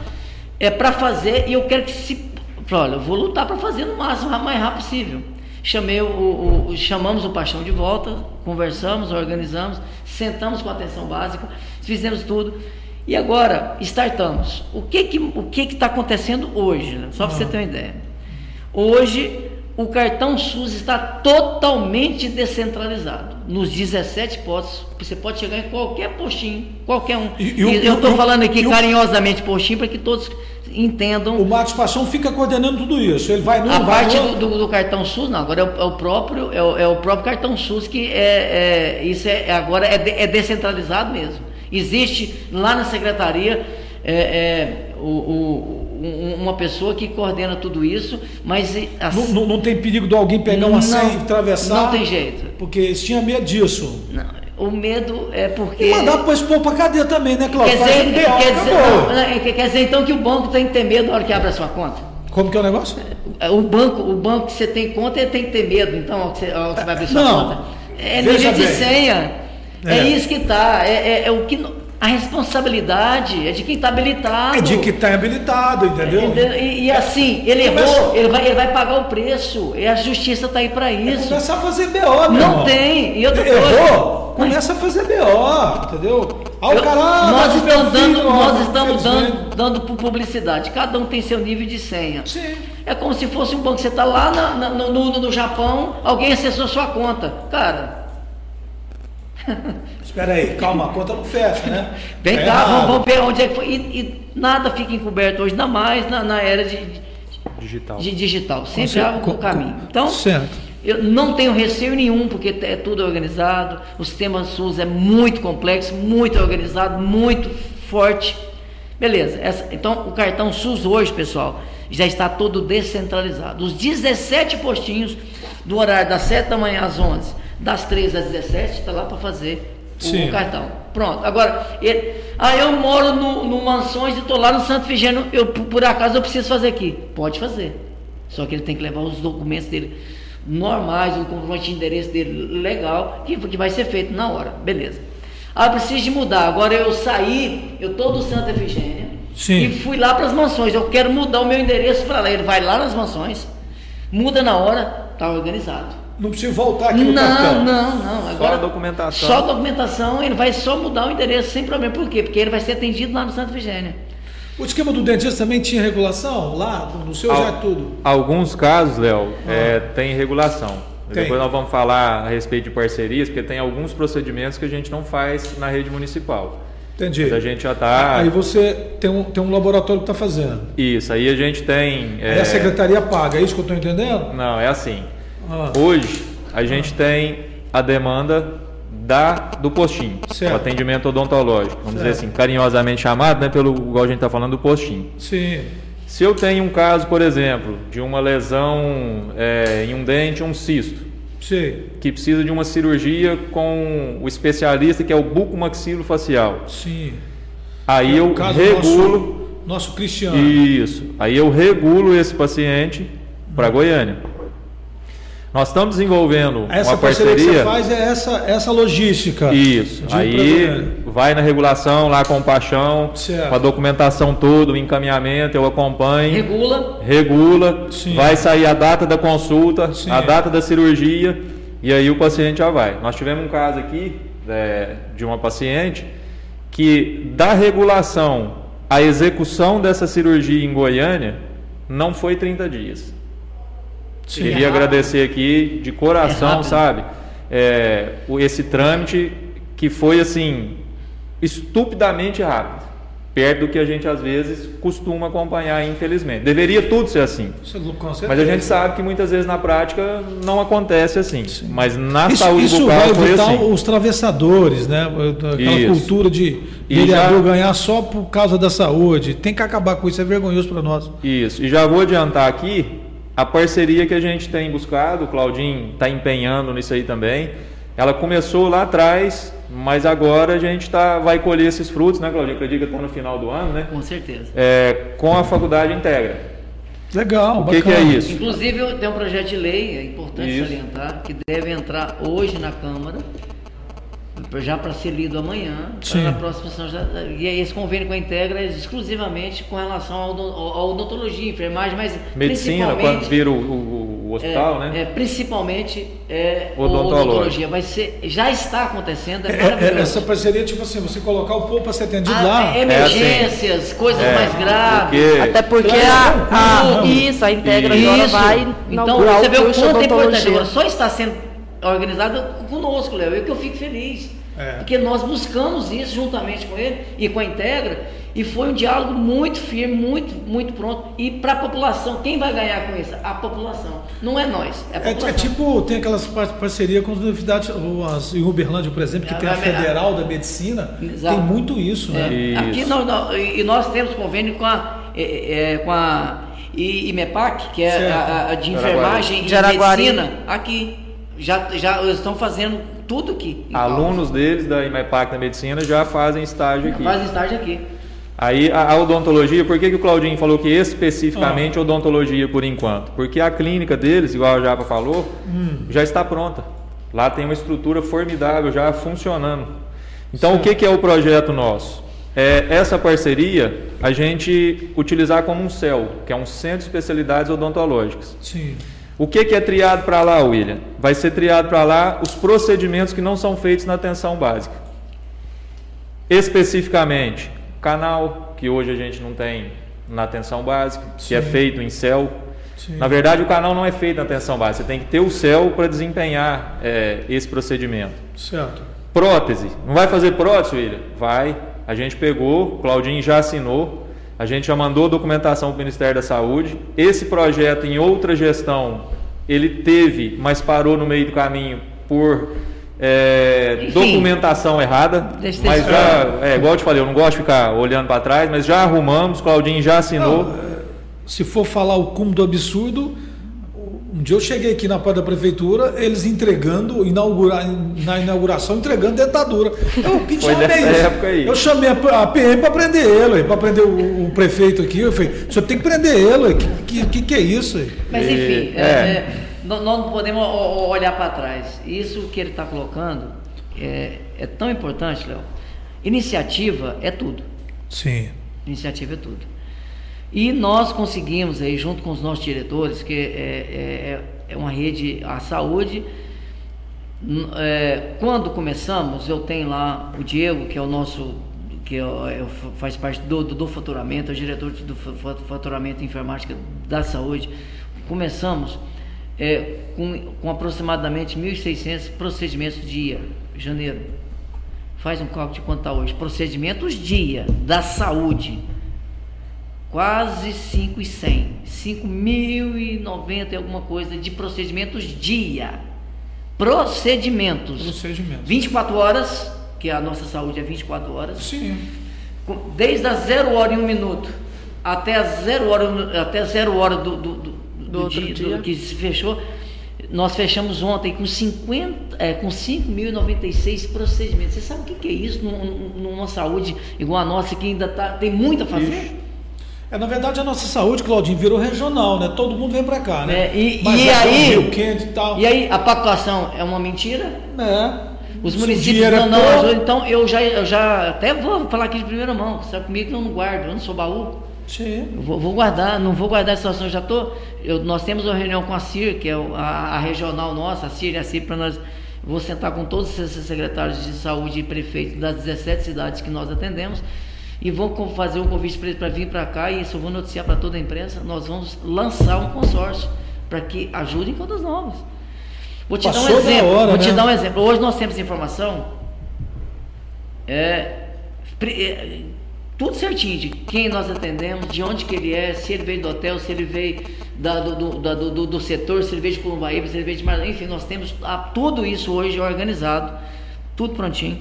Speaker 7: é para fazer, e eu quero que se. Olha, eu vou lutar para fazer no máximo, o mais rápido possível. Chamei o, o- o- chamamos o Paixão de volta, conversamos, organizamos, sentamos com a atenção básica, fizemos tudo. E agora, startamos. O que que o que está acontecendo hoje? né? Só para você ter uma ideia. Hoje, o cartão SUS está totalmente descentralizado. Nos 17 postos, você pode chegar em qualquer postinho, qualquer um.
Speaker 1: E- e
Speaker 7: E, eu estou falando aqui carinhosamente postinho para que todos entendam.
Speaker 1: O Matos Paixão fica coordenando tudo isso. Ele vai num,
Speaker 7: A
Speaker 1: vai
Speaker 7: parte
Speaker 1: no
Speaker 7: do, do- cartão SUS, não, agora é o, é o próprio, é o, é o próprio cartão SUS que é, é- isso é agora é, de- é descentralizado mesmo. Existe lá na secretaria é, é, o- o- uma pessoa que coordena tudo isso, mas e- as-
Speaker 1: Não, não- não tem perigo de alguém pegar uma senha e atravessar.
Speaker 7: não tem jeito.
Speaker 1: Porque eles tinham medo disso.
Speaker 7: não, o medo é porque
Speaker 1: E mandar para esse povo pra cadeia também, né, Cláudio?
Speaker 7: quer dizer, quer, dizer, não, não, quer dizer então que o banco tem que ter medo na hora que abre a sua conta?
Speaker 1: Como que é o negócio?
Speaker 7: O banco, o banco que você tem conta, ele tem que ter medo, então, ao que você, ao que você vai abrir sua
Speaker 1: Não.
Speaker 7: conta. É nível de
Speaker 1: bem.
Speaker 7: senha. É.
Speaker 1: É.
Speaker 7: isso que tá. É, é- é o que. A responsabilidade é de quem está habilitado.
Speaker 1: É de que tá habilitado, entendeu?
Speaker 7: E, e assim, ele
Speaker 1: Começa-
Speaker 7: errou, ele vai, ele vai pagar o preço. E a justiça está aí para isso.
Speaker 1: Começa a fazer BO, meu
Speaker 7: Não
Speaker 1: irmão.
Speaker 7: tem. E outra
Speaker 1: Errou?
Speaker 7: coisa.
Speaker 1: Começa a fazer BO, entendeu? Ah, o
Speaker 7: Eu-
Speaker 1: cara, ah,
Speaker 7: nós estamos
Speaker 1: filho,
Speaker 7: dando,
Speaker 1: ó,
Speaker 7: nós estamos dando, dando pu- publicidade. Cada um tem seu nível de senha.
Speaker 1: Sim.
Speaker 7: É como se fosse um banco. Você está lá na- na- no, no- no Japão, alguém acessou sua conta. Cara,
Speaker 1: Espera aí, calma, a conta não fecha, né?
Speaker 7: vem
Speaker 1: Tá
Speaker 7: cá, vamos, vamos ver onde é que foi. E, e nada fica encoberto hoje, ainda mais na, na era de,
Speaker 6: Digital.
Speaker 7: de digital. Sempre há o caminho. Então,
Speaker 1: Certo.
Speaker 7: eu não tenho receio nenhum, porque é tudo organizado. O sistema SUS é muito complexo, muito organizado, muito forte. Beleza. essa- então, o cartão SUS hoje, pessoal, já está todo descentralizado. Os 17 postinhos do horário das 7 da manhã às 11, das 13 às 17, está lá para fazer o,
Speaker 1: Sim.
Speaker 7: cartão. Pronto. Agora, ele, ah, eu moro no, no Mansões e estou lá no Santo Vigênio, eu, por acaso eu preciso fazer aqui. Pode fazer. Só que ele tem que levar os documentos dele normais, o comprovante de endereço dele legal, que, que vai ser feito na hora. Beleza. Ah, preciso de mudar. Agora eu saí, eu estou do Santa Efigênia
Speaker 1: Sim.
Speaker 7: e fui lá para as mansões. Eu quero mudar o meu endereço para lá. Ele vai lá nas mansões, muda na hora, está organizado.
Speaker 1: Não precisa voltar aqui no
Speaker 7: Não,
Speaker 1: cartão.
Speaker 7: não, não. Agora,
Speaker 6: a documentação.
Speaker 7: Só a documentação, ele vai só mudar o endereço sem problema. Por quê? Porque ele vai ser atendido lá no Santa Efigênia.
Speaker 1: O esquema do dentista também tinha regulação lá? No seu já é tudo.
Speaker 6: Alguns casos, Léo, é, tem regulação.
Speaker 1: Tem.
Speaker 6: Depois nós vamos falar a respeito de parcerias, porque tem alguns procedimentos que a gente não faz na rede municipal.
Speaker 1: Entendi.
Speaker 6: Mas a gente já está.
Speaker 1: Aí você tem um, tem um laboratório que está fazendo.
Speaker 6: Isso, aí a gente tem.
Speaker 1: Aí a secretaria paga, é isso que eu estou entendendo?
Speaker 6: Não, é assim.
Speaker 1: Ah.
Speaker 6: Hoje a gente tem a demanda da, do postinho,
Speaker 1: Certo.
Speaker 6: o atendimento odontológico, vamos dizer
Speaker 1: Certo.
Speaker 6: assim, carinhosamente chamado, né, pelo igual a gente está falando do postinho.
Speaker 1: Sim.
Speaker 6: Se eu tenho um caso, por exemplo, de uma lesão é, em um dente, um cisto,
Speaker 1: Sim.
Speaker 6: que precisa de uma cirurgia com o especialista que é o bucomaxilofacial,
Speaker 1: Sim.
Speaker 6: aí
Speaker 1: É
Speaker 6: eu regulo
Speaker 1: Nosso, nosso Cristiano.
Speaker 6: Isso. Aí eu regulo esse paciente para Goiânia. Nós estamos desenvolvendo
Speaker 1: Essa
Speaker 6: uma
Speaker 1: parceria, que você faz é essa, essa logística.
Speaker 6: Isso. Aí vai na regulação lá com o Paixão,
Speaker 1: Certo.
Speaker 6: com a documentação toda, o encaminhamento, eu acompanho.
Speaker 7: Regula.
Speaker 6: regula,
Speaker 1: Sim.
Speaker 6: vai sair a data da consulta,
Speaker 1: Sim.
Speaker 6: a data da cirurgia e aí o paciente já vai. Nós tivemos um caso aqui é, de uma paciente que da regulação à execução dessa cirurgia em Goiânia não foi 30 dias.
Speaker 1: Sim.
Speaker 6: Queria
Speaker 7: É
Speaker 6: agradecer aqui de
Speaker 7: É
Speaker 6: coração,
Speaker 7: rápido.
Speaker 6: sabe? É, o- esse trâmite que foi assim estupidamente rápido, perto do que a gente às vezes costuma acompanhar, infelizmente. Deveria tudo ser assim.
Speaker 1: Isso é com certeza.
Speaker 6: Mas a gente sabe que muitas vezes na prática não acontece assim. Mas na
Speaker 1: Isso,
Speaker 6: saúde
Speaker 1: isso
Speaker 6: bucal
Speaker 1: vai
Speaker 6: foi
Speaker 1: evitar
Speaker 6: assim.
Speaker 1: os travessadores, né? Aquela
Speaker 6: Isso.
Speaker 1: cultura de vereador
Speaker 6: já-
Speaker 1: ganhar só por causa da saúde. Tem que acabar com isso, é vergonhoso para nós.
Speaker 6: Isso. E já vou adiantar aqui a parceria que a gente tem buscado, o Claudinho está empenhando nisso aí também. Ela começou lá atrás, mas agora a gente tá, vai colher esses frutos, né, Claudinho? Acredito que está no final do ano, né?
Speaker 7: Com certeza.
Speaker 6: É, com a faculdade integra.
Speaker 1: Legal,
Speaker 6: O que, que é
Speaker 1: bacana.
Speaker 6: isso?
Speaker 7: Inclusive, tem um projeto de lei, é importante
Speaker 6: Isso.
Speaker 7: salientar, que deve entrar hoje na Câmara, já para ser lido amanhã, na próxima sessão. já- E aí esse convênio com a Integra é exclusivamente com relação ao, ao, ao odontologia, enfermagem, mas
Speaker 6: Medicina,
Speaker 7: principalmente
Speaker 6: quando vira o, o- o hospital,
Speaker 7: é,
Speaker 6: né?
Speaker 7: É, principalmente é, odontologia. Vai ser, já está acontecendo, é,
Speaker 1: É, é, essa parceria, tipo assim, você colocar o povo para ser atendido
Speaker 7: Ah,
Speaker 1: lá.
Speaker 7: é emergências, coisas
Speaker 6: É,
Speaker 7: mais graves.
Speaker 6: porque-
Speaker 2: Até porque
Speaker 1: Claro,
Speaker 2: a, a-
Speaker 1: não.
Speaker 2: isso, a Integra agora
Speaker 7: Isso.
Speaker 2: vai
Speaker 7: Então, você vê o quanto é importante. Agora, só está sendo organizado conosco, Léo. Eu que eu fico feliz.
Speaker 1: É.
Speaker 7: Porque nós buscamos isso juntamente com ele e com a Integra. E foi um diálogo muito firme, muito, muito pronto. E para a população, quem vai ganhar com isso? A população. Não é nós, é a
Speaker 1: É,
Speaker 7: população.
Speaker 1: é tipo, tem aquelas par- parcerias com as universidades, ou as, em Uberlândia, por exemplo, que
Speaker 7: Ah,
Speaker 1: tem a
Speaker 7: vai-
Speaker 1: Federal da Medicina,
Speaker 7: Exato.
Speaker 1: tem muito isso, né?
Speaker 7: É,
Speaker 6: Isso.
Speaker 7: aqui nós, nós- e nós temos convênio com a, é, é, com a I- IMEPAC, que é a, a de enfermagem
Speaker 2: De
Speaker 7: e
Speaker 2: Araguari.
Speaker 7: medicina, aqui. Já, já estão fazendo tudo aqui.
Speaker 6: Alunos deles da IMEPAC da Medicina já fazem estágio aqui.
Speaker 7: Fazem estágio aqui.
Speaker 6: Aí a, a odontologia, por que, que o Claudinho falou que especificamente odontologia por enquanto? Porque a clínica deles, igual a Japa falou, já está pronta. Lá tem uma estrutura formidável já funcionando. Então o que, que é o projeto nosso? É essa parceria a gente utilizar como um CEL, que é um Centro de Especialidades Odontológicas.
Speaker 1: Sim.
Speaker 6: O que, que é triado para lá, William? Vai ser triado para lá os procedimentos que não são feitos na atenção básica. Especificamente, canal, que hoje a gente não tem na atenção básica, que é
Speaker 1: Sim.
Speaker 6: feito em céu.
Speaker 1: Sim.
Speaker 6: Na verdade, o canal não é feito na atenção básica, você tem que ter o céu para desempenhar é, esse procedimento.
Speaker 1: Certo.
Speaker 6: Prótese. Não vai fazer prótese, William? Vai. A gente pegou, o Claudinho já assinou, a gente já mandou documentação para o Ministério da Saúde. Esse projeto, em outra gestão, ele teve, mas parou no meio do caminho por é,
Speaker 7: Enfim.
Speaker 6: documentação errada.
Speaker 7: Deixa-
Speaker 6: mas já, é, igual eu te falei, eu não gosto de ficar olhando para trás, mas já arrumamos, o Claudinho já assinou.
Speaker 1: Se for falar o cúmulo do absurdo, um dia eu cheguei aqui na porta da prefeitura, eles entregando, inaugura, na inauguração, entregando dentadura. Eu que
Speaker 6: Foi
Speaker 1: chamei
Speaker 6: dessa
Speaker 1: isso.
Speaker 6: época aí.
Speaker 1: Eu chamei a, a PM para prender ele, para prender o, o prefeito aqui. Eu falei, o senhor tem que prender ele. Que, que, que, que é isso? ué?
Speaker 7: Mas
Speaker 6: E-
Speaker 7: enfim, é,
Speaker 6: é.
Speaker 7: é, nó- nós não podemos olhar para trás. Isso que ele está colocando é, é tão importante, Léo. Iniciativa é tudo.
Speaker 1: Sim.
Speaker 7: Iniciativa é tudo. E nós conseguimos aí, junto com os nossos diretores, que é, é, é uma rede, a saúde. é, quando começamos, eu tenho lá o Diego, que é o nosso, que é, é faz parte do, do, do faturamento, é o diretor do fa- fa- faturamento informática da saúde. Começamos é, com, com aproximadamente 1.600 procedimentos dia, janeiro. Faz um cálculo de quanto está hoje. Procedimentos dia da saúde. Quase 5,100. 5.090 e alguma coisa de procedimentos dia. Procedimentos.
Speaker 1: Procedimento.
Speaker 7: 24 horas, que a nossa saúde é 24 horas.
Speaker 1: Sim.
Speaker 7: Desde as 0 hora e 1 minuto até as 0 hora, até 0 hora do, do, do, do dia,
Speaker 2: dia.
Speaker 7: que se fechou. Nós fechamos ontem com 50, é, com 5.096 procedimentos. Você sabe o que, que é isso num- num- numa saúde igual a nossa que ainda tá, tem muito a fazer?
Speaker 1: É, na verdade, a nossa saúde, Claudinho, virou regional, né? Todo mundo vem pra cá, né?
Speaker 7: É, e-
Speaker 1: Mas
Speaker 7: e
Speaker 1: é
Speaker 7: aí-
Speaker 1: Rio Quente e tal.
Speaker 7: E aí, a pactuação é uma mentira?
Speaker 1: É.
Speaker 7: Os municípios
Speaker 1: é
Speaker 7: não, não. Então, eu já, eu já até vou falar aqui de primeira mão. Sabe comigo que eu não guardo, eu não sou baú.
Speaker 1: Sim.
Speaker 7: Eu vou, vou guardar, não vou guardar a situação, eu já tô, eu- nós temos uma reunião com a CIR, que é a, a regional nossa, a CIR e a CIR, para nós, vou sentar com todos esses secretários de saúde e prefeitos das 17 cidades que nós atendemos, e vou co- fazer um convite para eles para vir para cá, e isso eu vou noticiar para toda a imprensa, nós vamos lançar um consórcio, para que ajudem Caldas Novas. Vou te dar um
Speaker 1: Passou
Speaker 7: exemplo,
Speaker 1: hora,
Speaker 7: vou te
Speaker 1: né?
Speaker 7: dar um exemplo, hoje nós temos informação, é, é, tudo certinho de quem nós atendemos, de onde que ele é, se ele veio do hotel, se ele veio da- do, do, do, do- setor, se ele veio de Columbaíba, se ele veio de Mar... enfim, nós temos ah, tudo isso hoje organizado, tudo prontinho.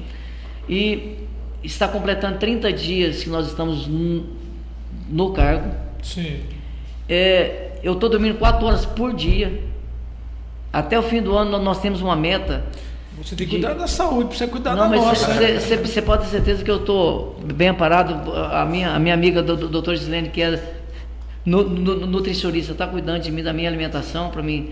Speaker 7: E está completando 30 dias que nós estamos no cargo.
Speaker 1: Sim.
Speaker 7: É, eu estou dormindo 4 horas por dia. Até o fim do ano nós- temos uma meta
Speaker 1: Você tem que cuidar da saúde, você cuidar
Speaker 7: não,
Speaker 1: da
Speaker 7: mas
Speaker 1: nossa. né?
Speaker 7: você pode ter certeza que eu estou bem amparado. A minha, a minha amiga, do, do, doutor Gislene, que é nu- nu- nutricionista, está cuidando de mim, da minha alimentação, para mim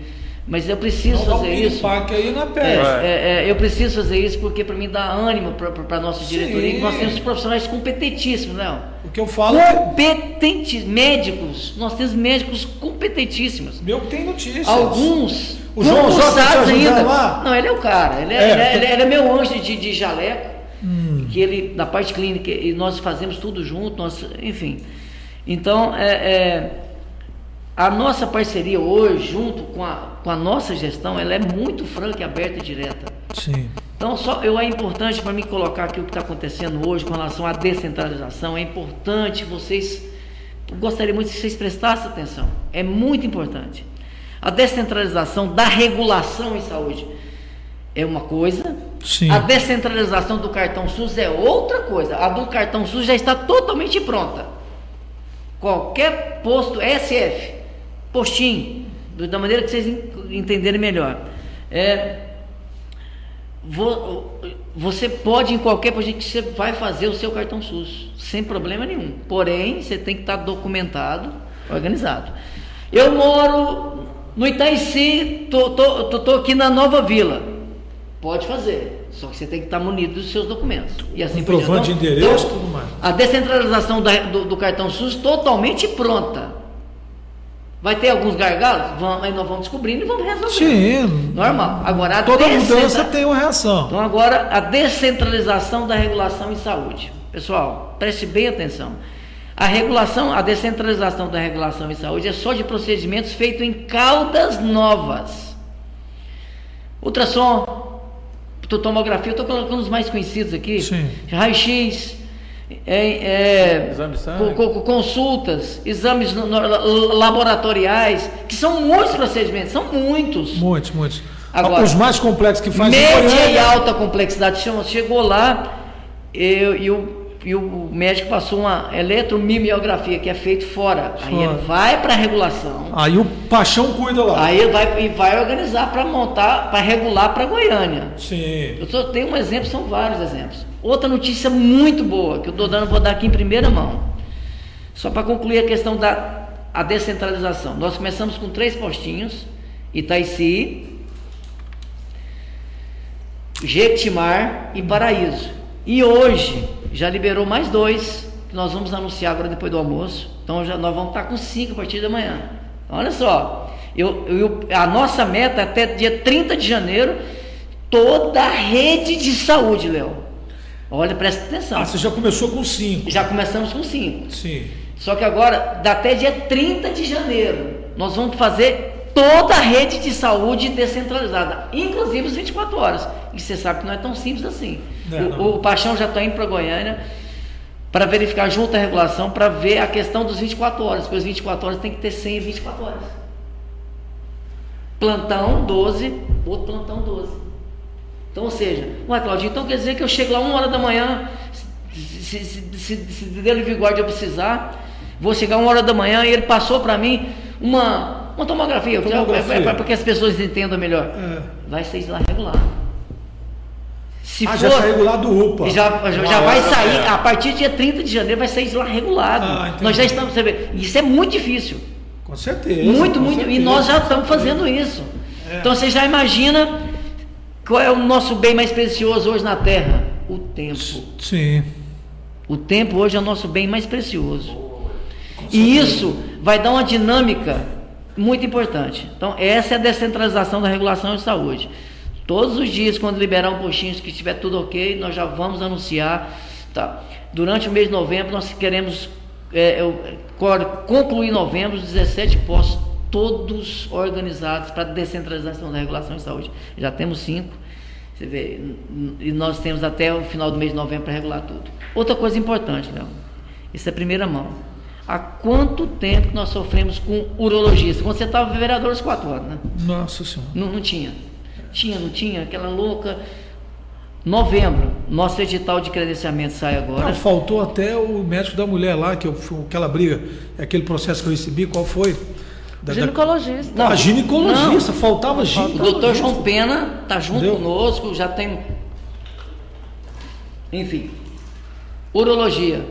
Speaker 7: Mas eu preciso
Speaker 1: Não dá um
Speaker 7: fazer isso.
Speaker 1: aí na
Speaker 7: É,
Speaker 1: pele.
Speaker 7: é, é, eu preciso fazer isso porque para mim dá ânimo para a nossa
Speaker 1: Sim.
Speaker 7: diretoria. que Nós temos profissionais competentíssimos, não?
Speaker 1: O que eu falo é
Speaker 7: Competentes, médicos. Nós temos médicos competentíssimos.
Speaker 1: meu que tem notícias.
Speaker 7: Alguns
Speaker 1: O João J tá
Speaker 7: ainda.
Speaker 1: lá?
Speaker 7: Não, ele é o cara. Ele é,
Speaker 1: É,
Speaker 7: ele é- ele é- ele é meu anjo de, de jaleco.
Speaker 1: Hum.
Speaker 7: Que ele, na parte clínica, e nós fazemos tudo junto, nós, enfim. Então, é, é, a nossa parceria hoje, junto com a, com a nossa gestão, ela é muito franca, aberta e direta.
Speaker 1: Sim.
Speaker 7: Então, só eu é importante para mim colocar aqui o que está acontecendo hoje com relação à descentralização. É importante vocês, gostaria muito que vocês prestassem atenção. É muito importante. A descentralização da regulação em saúde é uma coisa.
Speaker 1: Sim.
Speaker 7: A descentralização do cartão SUS é outra coisa. A do cartão SUS já está totalmente pronta. Qualquer posto SF, postinho, da maneira que vocês en- entenderem melhor. É, vo- você pode em qualquer que você vai fazer o seu cartão SUS, sem problema nenhum. Porém, você tem que estar documentado, organizado. Eu moro no Itaici, tô, tô, tô, tô aqui na Nova Vila. Pode fazer. Só que você tem que estar munido dos seus documentos. E assim
Speaker 1: Comprovante
Speaker 7: diante.
Speaker 1: de
Speaker 7: Então,
Speaker 1: endereço,
Speaker 7: então,
Speaker 1: tudo mais.
Speaker 7: A descentralização da- do, do cartão SUS totalmente pronta. Vai ter alguns gargalos? Vamos, aí nós vamos descobrindo e vamos resolver.
Speaker 1: Sim.
Speaker 7: Normal. Agora,
Speaker 1: Toda mudança tem uma reação.
Speaker 7: Então, agora, a descentralização da regulação em saúde. Pessoal, preste bem atenção. A regulação, a descentralização da regulação em saúde é só de procedimentos feitos em caudas novas. Ultrassom, tomografia, eu estou colocando os mais conhecidos aqui.
Speaker 1: Sim.
Speaker 7: Raio-X, é, é,
Speaker 6: Exame de sangue.
Speaker 7: co- co- consultas, exames laboratoriais, que são muitos procedimentos, são muitos.
Speaker 1: Muitos, muitos.
Speaker 7: Agora,
Speaker 1: Os mais complexos que faz em
Speaker 7: Média e alta complexidade. Chegou- lá eu, e, o, e o médico passou uma eletromimeografia que é feito fora. Aí
Speaker 1: Fora.
Speaker 7: ele vai para a regulação.
Speaker 1: Aí o Paixão cuida lá.
Speaker 7: Aí ele vai, e vai organizar para montar, para regular para Goiânia.
Speaker 1: Sim.
Speaker 7: Eu só tenho um exemplo, são vários exemplos. Outra notícia muito boa que eu estou dando, vou dar aqui em primeira mão. Só para concluir a questão da a descentralização. Nós começamos com três postinhos, Itaici, Jequitimar e Paraíso. E hoje já liberou mais dois, que nós vamos anunciar agora depois do almoço. Então já, nós vamos estar com cinco a partir da manhã. Olha só, eu, eu- a nossa meta é até dia 30 de janeiro, toda a rede de saúde, Léo. Olha, presta atenção.
Speaker 1: Ah, você já começou com cinco.
Speaker 7: Já começamos com cinco.
Speaker 1: Sim.
Speaker 7: Só que agora, até dia 30 de janeiro, nós vamos fazer toda a rede de saúde descentralizada, inclusive as 24 horas. E você sabe que não é tão simples assim.
Speaker 1: Não,
Speaker 7: o, o Paixão já está indo para Goiânia para verificar junto à regulação, para ver a questão dos 24 horas, porque os 24 horas tem que ter 100 e 24 horas. Plantão 12, outro plantão 12. Então, ou seja, ué, Claudinho, então quer dizer que eu chego lá uma hora da manhã, se, se, se, se, se Deus livre e guarde eu precisar, vou chegar uma hora da manhã e ele passou para mim uma, uma tomografia,
Speaker 1: Tomografia.
Speaker 7: para que as pessoas entendam melhor.
Speaker 1: É.
Speaker 7: Vai ser lá regulado. Se
Speaker 1: Ah,
Speaker 7: for,
Speaker 1: já saiu lá do UPA.
Speaker 7: já, já, já vai sair,
Speaker 6: é.
Speaker 7: a partir do dia 30 de janeiro vai sair de lá regulado.
Speaker 1: Ah,
Speaker 7: nós já estamos, você vê, isso é muito difícil.
Speaker 1: Com certeza.
Speaker 7: Muito,
Speaker 1: com
Speaker 7: muito. E
Speaker 1: certeza.
Speaker 7: nós já estamos fazendo isso.
Speaker 1: É.
Speaker 7: Então você já imagina qual é o nosso bem mais precioso hoje na Terra? O tempo.
Speaker 1: Sim.
Speaker 7: O tempo hoje é o nosso bem mais precioso. E isso vai dar uma dinâmica muito importante. Então, essa é a descentralização da regulação de saúde. Todos os dias, quando liberar um postinho, que estiver tudo ok, nós já vamos anunciar. Tá? Durante o mês de novembro, nós queremos é, concluir novembro os 17 postos, todos organizados para descentralização da regulação de saúde. Já temos cinco. Você vê, e nós temos até o final do mês de novembro para regular tudo. Outra coisa importante, Léo, isso é primeira mão. Há quanto tempo que nós sofremos com urologista? Quando você estava vereador aos quatro anos, né?
Speaker 1: Nossa senhora.
Speaker 7: Não, não tinha. Tinha, não tinha, aquela louca. Novembro, nosso edital de credenciamento sai agora.
Speaker 1: Não, faltou até o médico da mulher lá, que eu, aquela briga, aquele processo que eu recebi, qual foi? Da, da-
Speaker 2: Ginecologista.
Speaker 7: Não.
Speaker 1: a ginecologista, faltava
Speaker 7: O
Speaker 1: ginecologista.
Speaker 7: doutor João Pena está junto
Speaker 1: Entendeu?
Speaker 7: conosco, já tem. Enfim, urologia.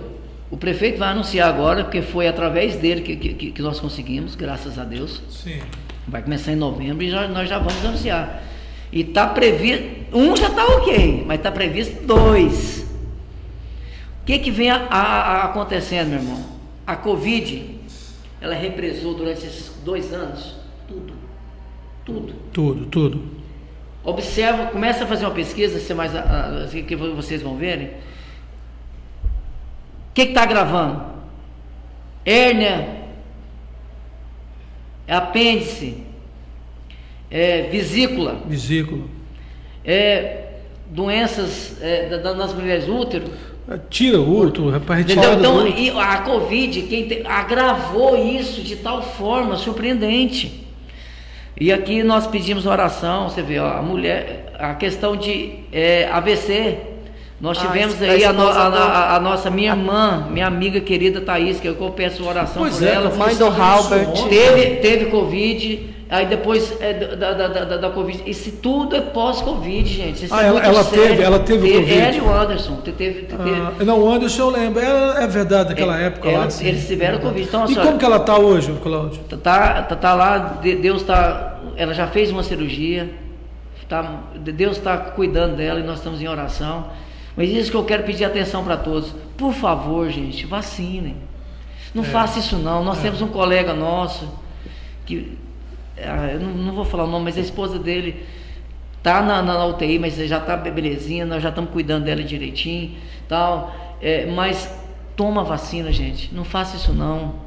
Speaker 7: O prefeito vai anunciar agora, porque foi através dele que, que, que nós conseguimos, graças a Deus.
Speaker 1: Sim.
Speaker 7: Vai começar em novembro e já, nós já vamos anunciar. E está previsto, um já está ok, mas está previsto dois. O que, que vem a, a, a acontecendo, meu irmão? A Covid, ela represou durante esses dois anos tudo. Tudo.
Speaker 1: Tudo, tudo.
Speaker 7: Observa, começa a fazer uma pesquisa, se mais, que vocês vão verem. O que está gravando? Hérnia, apêndice, é, vesícula,
Speaker 1: Vesícula.
Speaker 7: é, doenças é, da- das mulheres útero.
Speaker 1: Tira o útero, é para
Speaker 7: Entendeu? Então, e a Covid quem te- agravou isso de tal forma surpreendente. E aqui nós pedimos oração, você vê, ó, a mulher, a questão de é, AVC. Nós
Speaker 2: Ah,
Speaker 7: tivemos
Speaker 2: a
Speaker 7: aí a, no- a- a- a nossa, minha irmã, minha amiga querida Thaís, que eu peço oração
Speaker 1: Pois
Speaker 7: por
Speaker 1: é,
Speaker 7: ela.
Speaker 2: Mãe do Halbert.
Speaker 1: ontem.
Speaker 7: Teve, teve Covid, aí depois é, da, da, da, da, Covid. Isso tudo é pós-Covid, gente. Isso
Speaker 1: Ah,
Speaker 7: é
Speaker 1: ela-
Speaker 7: muito
Speaker 1: ela
Speaker 7: sério.
Speaker 1: teve- ela teve Covid?
Speaker 7: Ela e o Anderson. te- Teve, te- teve,
Speaker 1: Ah, não, o Anderson eu lembro. É, é verdade, naquela
Speaker 7: É,
Speaker 1: época
Speaker 7: ela-
Speaker 1: lá. sim.
Speaker 7: eles tiveram Covid. Então,
Speaker 1: e
Speaker 7: assim,
Speaker 1: como que ela está hoje, Cláudio?
Speaker 7: Tá, tá, tá lá, de- Deus tá, ela já fez uma cirurgia, tá, Deus está cuidando dela e nós estamos em oração. Mas isso que eu quero pedir atenção para todos. Por favor, gente, vacinem. Não faça isso não. Nós temos um colega nosso que ah, eu não, não vou falar o nome, mas a esposa dele tá na, na, na UTI, mas já tá belezinha, nós já estamos cuidando dela direitinho, tal. É, mas toma vacina, gente. Não faça isso não.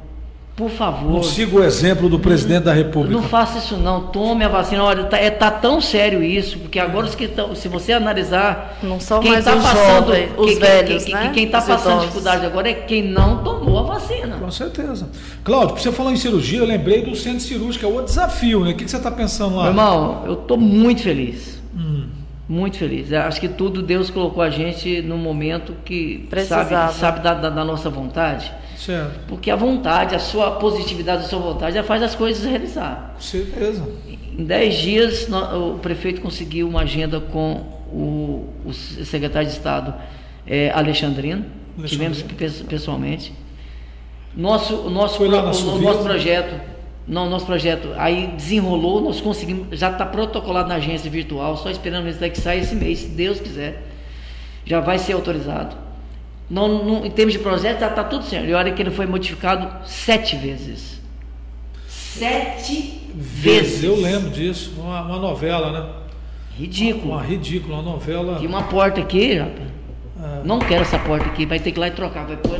Speaker 7: Por favor.
Speaker 1: Não siga o exemplo do presidente da República.
Speaker 7: Não faça isso não, tome a vacina. Olha, tá, é, tá tão sério isso, porque agora os que estão, se você analisar,
Speaker 2: Não são
Speaker 7: quem
Speaker 2: mais
Speaker 7: tá
Speaker 2: os
Speaker 7: passando,
Speaker 2: jovens, os
Speaker 7: quem,
Speaker 2: velhos,
Speaker 7: quem,
Speaker 2: né?
Speaker 7: quem, tá
Speaker 2: Os
Speaker 7: passando
Speaker 2: idosos.
Speaker 7: dificuldade agora é quem não tomou a vacina.
Speaker 1: Com certeza. Cláudio, você falou em cirurgia, eu lembrei do centro cirúrgico, é o desafio, né? O que, que você está pensando lá?
Speaker 7: Meu irmão, eu tô muito feliz.
Speaker 1: Hum.
Speaker 7: Muito feliz. Eu Acho que tudo Deus colocou a gente no momento que
Speaker 2: Precisava.
Speaker 7: sabe, sabe da, da- da nossa vontade.
Speaker 1: Certo,
Speaker 7: Porque a vontade, a sua positividade, a sua vontade já faz as coisas realizar.
Speaker 1: com certeza.
Speaker 7: Em 10 dias, o prefeito conseguiu uma agenda com o, o secretário de Estado eh, Alexandrino.
Speaker 1: Alexandrino.
Speaker 7: Tivemos pe- pessoalmente. Nosso, o nosso, pro- o, nosso projeto, não, nosso projeto aí desenrolou, nós conseguimos, já está protocolado na agência virtual, só esperando isso daqui sair esse mês, se Deus quiser. Já vai ser autorizado. Não, não- em termos de projeto, já está tudo certo. E olha que ele foi modificado sete vezes. Sete vezes.
Speaker 1: Eu lembro disso, uma, uma novela, né?
Speaker 7: Ridículo.
Speaker 1: Uma ridícula, uma novela.
Speaker 7: Tinha uma porta aqui, rapaz.
Speaker 1: Ah.
Speaker 7: Não quero essa porta aqui, vai ter que ir lá e trocar, vai pôr.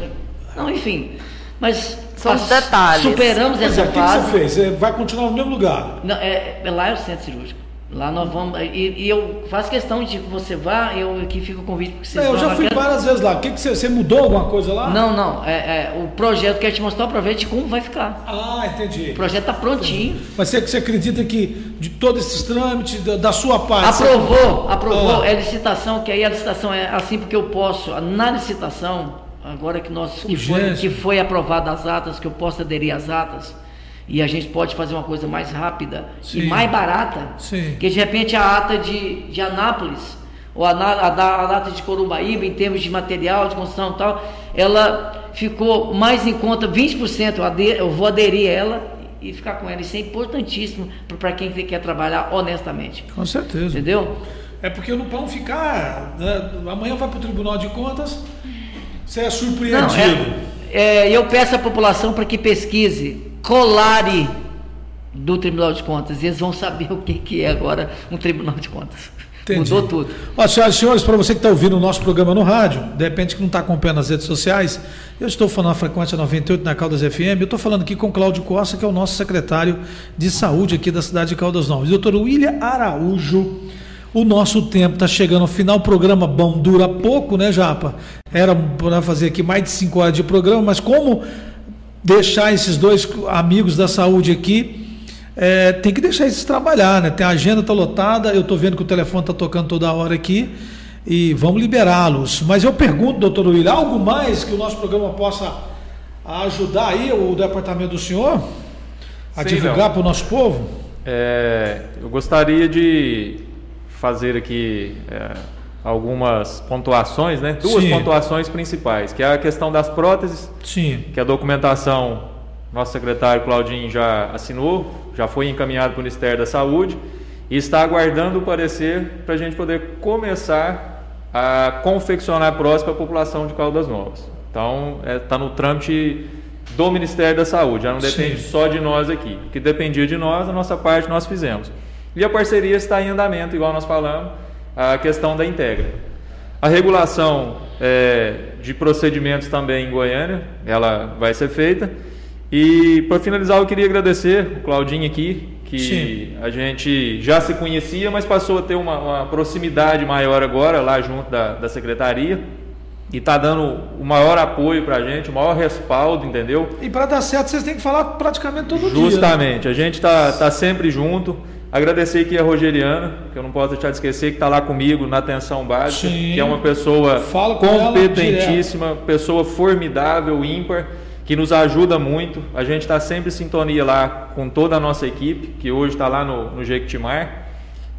Speaker 7: Não, enfim. Mas
Speaker 2: São os detalhes.
Speaker 7: superamos
Speaker 1: Pois é,
Speaker 7: essa
Speaker 1: o que, que
Speaker 7: fase.
Speaker 1: você fez? Você vai continuar no mesmo lugar?
Speaker 7: Não, é, é lá é o centro cirúrgico. Lá nós vamos. E, e eu faço questão de que você vá, eu aqui fico o convite porque vocês
Speaker 1: É, eu já fui
Speaker 7: quero-
Speaker 1: várias vezes lá. O que, que você, você mudou alguma coisa lá?
Speaker 7: Não, não. É, é, o projeto, quero te mostrar de como vai ficar.
Speaker 1: Ah, entendi.
Speaker 7: O projeto está prontinho.
Speaker 1: Mas você, você acredita que de todos esses trâmites, da, da sua parte. você-
Speaker 7: Aprovou, aprovou.
Speaker 1: Ah.
Speaker 7: É licitação, que aí a licitação é assim porque eu posso. Na licitação, agora que nós que foi, que foi aprovada as atas, que eu posso aderir às atas, e a gente pode fazer uma coisa mais rápida
Speaker 1: Sim.
Speaker 7: e mais barata,
Speaker 1: Sim.
Speaker 7: que de repente a ata de, de Anápolis, ou a, a, da- a ata de Corumbaíba, em termos de material, de construção e tal, ela ficou mais em conta, 20%, eu, ade- eu vou aderir a ela e ficar com ela. Isso é importantíssimo para quem quer trabalhar honestamente.
Speaker 1: Com certeza.
Speaker 7: Entendeu?
Speaker 1: É porque não não ficar. né, amanhã vai para o Tribunal de Contas, você é
Speaker 7: Não,
Speaker 1: surpreendido.
Speaker 7: é, é, eu peço à população para que pesquise colare do Tribunal de Contas. E eles vão saber o que, que é agora um Tribunal de Contas.
Speaker 1: Entendi.
Speaker 7: Mudou tudo.
Speaker 1: Ó, senhoras e senhores, para você que está ouvindo o nosso programa no rádio, de repente que não está acompanhando as redes sociais, eu estou falando na frequência 98 na Caldas FM, eu estou falando aqui com o Cláudio Costa, que é o nosso secretário de saúde aqui da cidade de Caldas Novas. Doutor William Araújo, o nosso tempo está chegando ao final, o programa bom dura pouco, né, Japa? Era para fazer aqui mais de 5 horas de programa, mas como deixar esses dois amigos da saúde aqui, é, tem que deixar eles trabalhar, né? Tem a agenda tá lotada, eu estou vendo que o telefone está tocando toda hora aqui e vamos liberá-los. Mas eu pergunto, doutor William, algo mais que o nosso programa possa ajudar aí o departamento do senhor a
Speaker 6: Sim,
Speaker 1: divulgar para o nosso povo?
Speaker 6: É, eu gostaria de fazer aqui é, algumas pontuações, né? Duas
Speaker 1: Sim.
Speaker 6: pontuações principais, que é a questão das próteses,
Speaker 1: Sim,
Speaker 6: que a documentação Nosso secretário Claudinho já assinou, já foi encaminhado para o Ministério da Saúde e está aguardando o parecer para a gente poder começar a confeccionar próximo para a população de Caldas Novas. Então, está é, tá no trâmite do Ministério da Saúde, já não depende Sim. só de nós aqui. O que dependia de nós, a nossa parte nós fizemos. E a parceria está em andamento, igual nós falamos, a questão da Integra. A regulação é, de procedimentos também em Goiânia, ela vai ser feita. E para finalizar, eu queria agradecer o Claudinho aqui, que Sim. a gente já se conhecia, mas passou a ter uma, uma proximidade maior agora lá junto da, da secretaria e está dando o maior apoio para a gente, o maior respaldo, entendeu?
Speaker 1: E para dar certo, vocês têm que falar praticamente todo
Speaker 6: Justamente. dia. Justamente, né? a gente está tá sempre junto. Agradecer aqui a Rogeriana, que eu não posso deixar de esquecer, que está lá comigo na atenção básica, Sim. que é uma pessoa competentíssima, pessoa formidável, ímpar, que nos ajuda muito. A gente está sempre em sintonia lá com toda a nossa equipe, que hoje está lá no, no Jequitimar.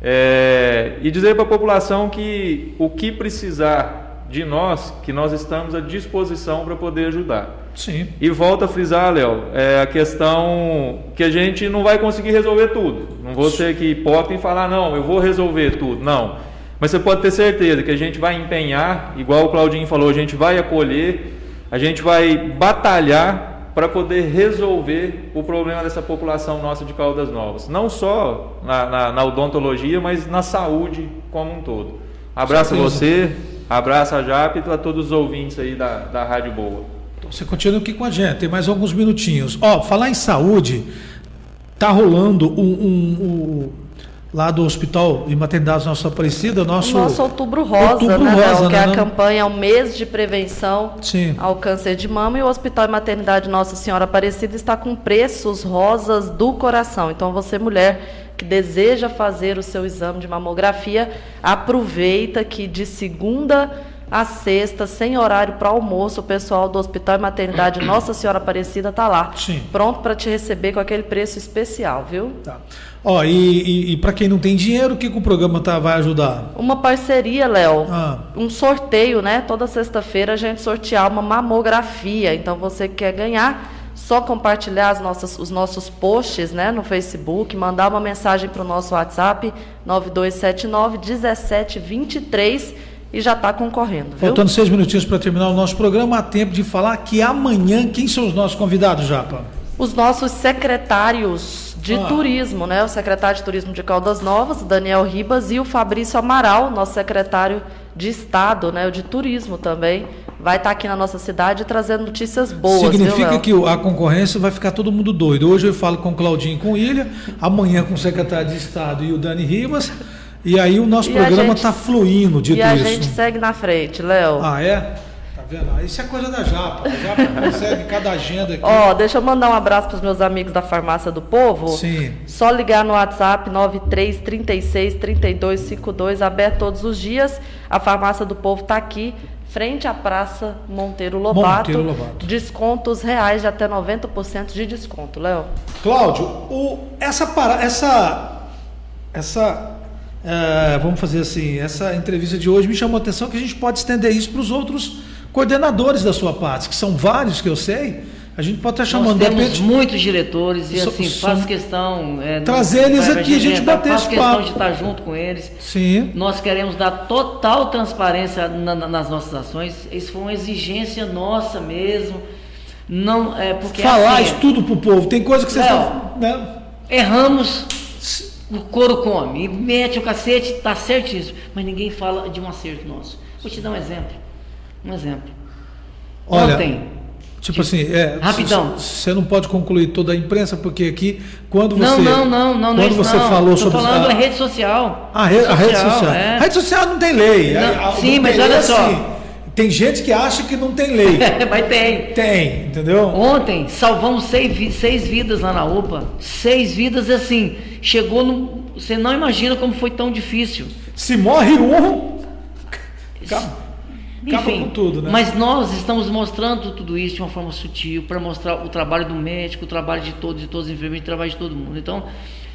Speaker 6: É, e dizer para a população que o que precisar de nós, que nós estamos à disposição para poder ajudar.
Speaker 1: Sim.
Speaker 6: E volta a frisar, Léo, é a questão que a gente não vai conseguir resolver tudo. Não vou ser aqui hipócrita e falar, não, eu vou resolver tudo. Não. Mas você pode ter certeza que a gente vai empenhar, igual o Claudinho falou, a gente vai acolher, a gente vai batalhar para poder resolver o problema dessa população nossa de Caldas Novas. Não só na, na, na odontologia, mas na saúde como um todo. Abraço a você, abraço a Jap e a todos os ouvintes aí da, da Rádio Boa.
Speaker 1: Você continua aqui com a gente, tem mais alguns minutinhos. Ó, falar em saúde, tá rolando um, um, um lá do Hospital e Maternidade Nossa Aparecida, nosso
Speaker 2: nosso Outubro Rosa, outubro né, Rosa, que é né, a campanha é o mês de prevenção Sim. ao câncer de mama e o Hospital e Maternidade Nossa Senhora Aparecida está com preços rosas do coração. Então você mulher que deseja fazer o seu exame de mamografia, aproveita que de segunda a sexta, sem horário para almoço, o pessoal do Hospital e Maternidade Nossa Senhora Aparecida está lá,
Speaker 1: Sim.
Speaker 2: pronto para te receber com aquele preço especial, viu?
Speaker 1: Tá. Ó, e, e, e para quem não tem dinheiro, o que, que o programa tá, vai ajudar?
Speaker 2: Uma parceria, Léo. Ah. Um sorteio, né? Toda sexta-feira a gente sortear uma mamografia. Então você quer ganhar, só compartilhar as nossas, os nossos posts né, no Facebook, mandar uma mensagem para o nosso WhatsApp 9279 1723 e já está concorrendo. Viu?
Speaker 1: Faltando seis minutinhos para terminar o nosso programa, há tempo de falar que amanhã, quem são os nossos convidados, Japa?
Speaker 2: Os nossos secretários de ah. turismo, né? O secretário de turismo de Caldas Novas, Daniel Ribas, e o Fabrício Amaral, nosso secretário de Estado, né? O de turismo também. Vai estar tá aqui na nossa cidade trazendo notícias boas.
Speaker 1: Significa viu, que a concorrência vai ficar todo mundo doido. Hoje eu falo com o Claudinho com o Ilha, amanhã com o secretário de Estado e o Dani Ribas. E aí o nosso e programa está fluindo, dito
Speaker 2: isso.
Speaker 1: E a
Speaker 2: gente segue na frente, Léo.
Speaker 1: Ah, é? Tá vendo? Ah, isso é coisa da Japa. A Japa consegue cada agenda aqui.
Speaker 2: Ó, deixa eu mandar um abraço para os meus amigos da Farmácia do Povo.
Speaker 1: Sim.
Speaker 2: Só ligar no WhatsApp 9336 3252, aberto todos os dias. A Farmácia do Povo está aqui frente à Praça Monteiro Lobato.
Speaker 1: Monteiro Lobato.
Speaker 2: Descontos reais de até 90% de desconto, Léo.
Speaker 1: Cláudio, o, essa, para, essa, essa é, vamos fazer assim, essa entrevista de hoje me chamou a atenção que a gente pode estender isso para os outros coordenadores da sua parte, que são vários que eu sei. A gente pode estar chamando
Speaker 7: Nós temos repente, muitos diretores e so, assim, so, faz questão.
Speaker 1: É, trazer eles aqui, a gente bater esse papo. Faz
Speaker 7: questão de estar junto com eles.
Speaker 1: Sim.
Speaker 7: Nós queremos dar total transparência na, na, nas nossas ações. Isso foi uma exigência nossa mesmo. Não, é, porque
Speaker 1: Falar assim, isso tudo para o povo. Tem coisa que vocês estão.
Speaker 7: Né? Erramos o couro come, e mete o cacete, tá certíssimo. Mas ninguém fala de um acerto nosso. Vou te dar um exemplo. Um exemplo.
Speaker 1: Olha, Ontem. Tipo, tipo assim, é,
Speaker 7: rapidão.
Speaker 1: Você não pode concluir toda a imprensa, porque aqui, quando você.
Speaker 7: Não, não, não, não,
Speaker 1: quando
Speaker 7: não
Speaker 1: você
Speaker 7: não.
Speaker 1: falou sobre.
Speaker 7: falando a rede social.
Speaker 1: A, re, a rede social. É. A rede social não tem lei.
Speaker 7: Não, a, sim, mas olha só. Assim,
Speaker 1: tem gente que acha que não tem lei.
Speaker 7: mas tem.
Speaker 1: Tem, entendeu?
Speaker 7: Ontem salvamos seis, seis vidas lá na UPA. Seis vidas assim. Chegou no. Você não imagina como foi tão difícil.
Speaker 1: Se morre um. Acaba,
Speaker 7: Enfim,
Speaker 1: tudo, né?
Speaker 7: Mas nós estamos mostrando tudo isso de uma forma sutil para mostrar o trabalho do médico, o trabalho de todos, de todos os enfermeiros, o trabalho de todo mundo. Então,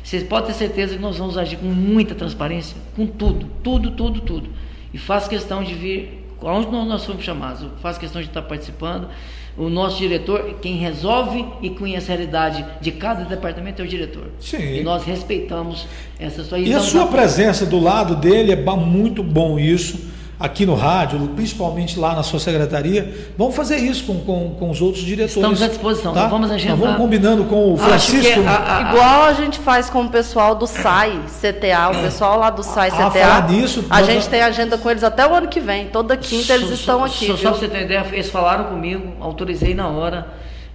Speaker 7: vocês podem ter certeza que nós vamos agir com muita transparência, com tudo, tudo, tudo, tudo. E faço questão de vir aonde nós, nós fomos chamados. Faço questão de estar participando. O nosso diretor, quem resolve e conhece a realidade de cada departamento é o diretor.
Speaker 1: Sim.
Speaker 7: E nós respeitamos essa sua
Speaker 1: E a sua presença do lado dele é muito bom isso, aqui no rádio, principalmente lá na sua secretaria. Vamos fazer isso com, com, com os outros diretores.
Speaker 7: Estamos à disposição,
Speaker 1: tá?
Speaker 7: vamos agendar.
Speaker 1: Nós vamos combinando com o Francisco.
Speaker 7: que a- a-
Speaker 2: Igual a gente faz com o pessoal do SAI, CTA, o pessoal lá do SAI,
Speaker 1: Ah,
Speaker 2: CTA.
Speaker 1: falar nisso,
Speaker 2: a gente tem agenda com eles até o ano que vem. Toda quinta eles estão aqui.
Speaker 7: Só, pra você ter uma ideia, eles falaram comigo, autorizei na hora.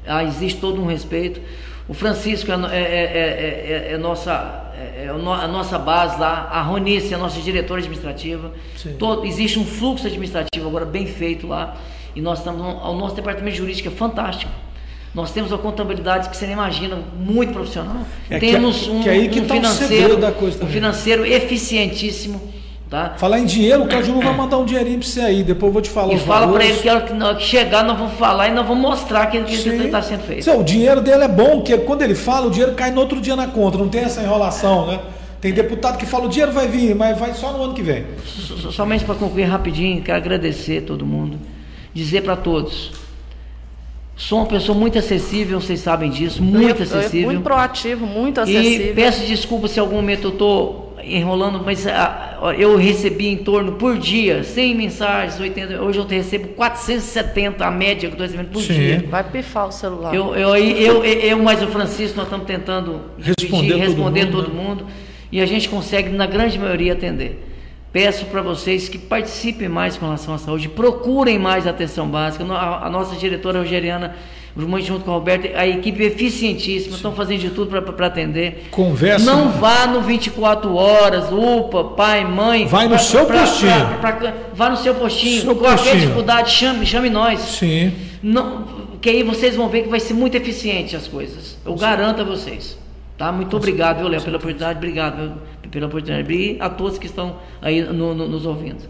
Speaker 7: Ah, existe todo um respeito. O Francisco é, é- é- é- é- é nossa, é, é o no- a nossa base lá. A Ronice é a nossa diretora administrativa. Todo- existe um fluxo administrativo agora bem feito lá. E nós estamos. O nosso departamento jurídico é fantástico. Nós temos uma contabilidade que você não imagina, muito profissional. Temos um,
Speaker 1: que que
Speaker 7: um
Speaker 1: tá o
Speaker 7: financeiro, um financeiro eficientíssimo. Tá?
Speaker 1: Falar em dinheiro, o Caju vai mandar um dinheirinho pra você aí, depois eu vou te falar
Speaker 7: E
Speaker 1: os
Speaker 7: fala para ele que a hora que na hora que chegar nós vamos falar e nós vamos mostrar que que está sendo feito.
Speaker 1: Seu, O dinheiro dele é bom, porque quando ele fala, o dinheiro cai no outro dia na conta, não tem essa enrolação, né? Tem deputado que fala o dinheiro vai vir, mas vai só no ano que vem.
Speaker 7: So- so- Somente para concluir rapidinho, quero agradecer a todo mundo, dizer para todos, sou uma pessoa muito acessível, vocês sabem disso, muito
Speaker 2: Eu- eu-
Speaker 7: acessível.
Speaker 2: Muito proativo, muito
Speaker 7: E
Speaker 2: acessível.
Speaker 7: peço desculpa se em algum momento eu estou enrolando, mas ah, eu recebi em torno por dia, 100 mensagens, 80, hoje eu recebo 470 a média que eu estou recebendo por
Speaker 1: Sim.
Speaker 7: dia.
Speaker 2: Vai pifar o celular.
Speaker 7: Eu, eu, eu, eu, eu mais o Francisco, nós estamos tentando
Speaker 1: Responder
Speaker 7: dividir,
Speaker 1: todo
Speaker 7: responder
Speaker 1: mundo,
Speaker 7: todo
Speaker 1: né?
Speaker 7: mundo, e a gente consegue, na grande maioria, atender. Peço para vocês que participem mais com relação à saúde, procurem mais atenção básica. A nossa diretora Rogeriana, muito junto com a Roberta, a equipe é eficientíssima, estão fazendo de tudo para atender.
Speaker 1: Conversa.
Speaker 7: Não vá no 24 horas, UPA, pai, mãe.
Speaker 1: Vai no
Speaker 7: pra-
Speaker 1: seu
Speaker 7: pra-
Speaker 1: postinho.
Speaker 7: pra- vá no seu postinho.
Speaker 1: Seu
Speaker 7: Qualquer
Speaker 1: postinho.
Speaker 7: dificuldade, chame, chame nós.
Speaker 1: Sim.
Speaker 7: Não, que aí vocês vão ver que vai ser muito eficiente as coisas. Eu garanto a vocês. Tá? Muito obrigado, viu, Léo, pela oportunidade. Obrigado pela oportunidade. E a todos que estão aí no- no- nos ouvindo.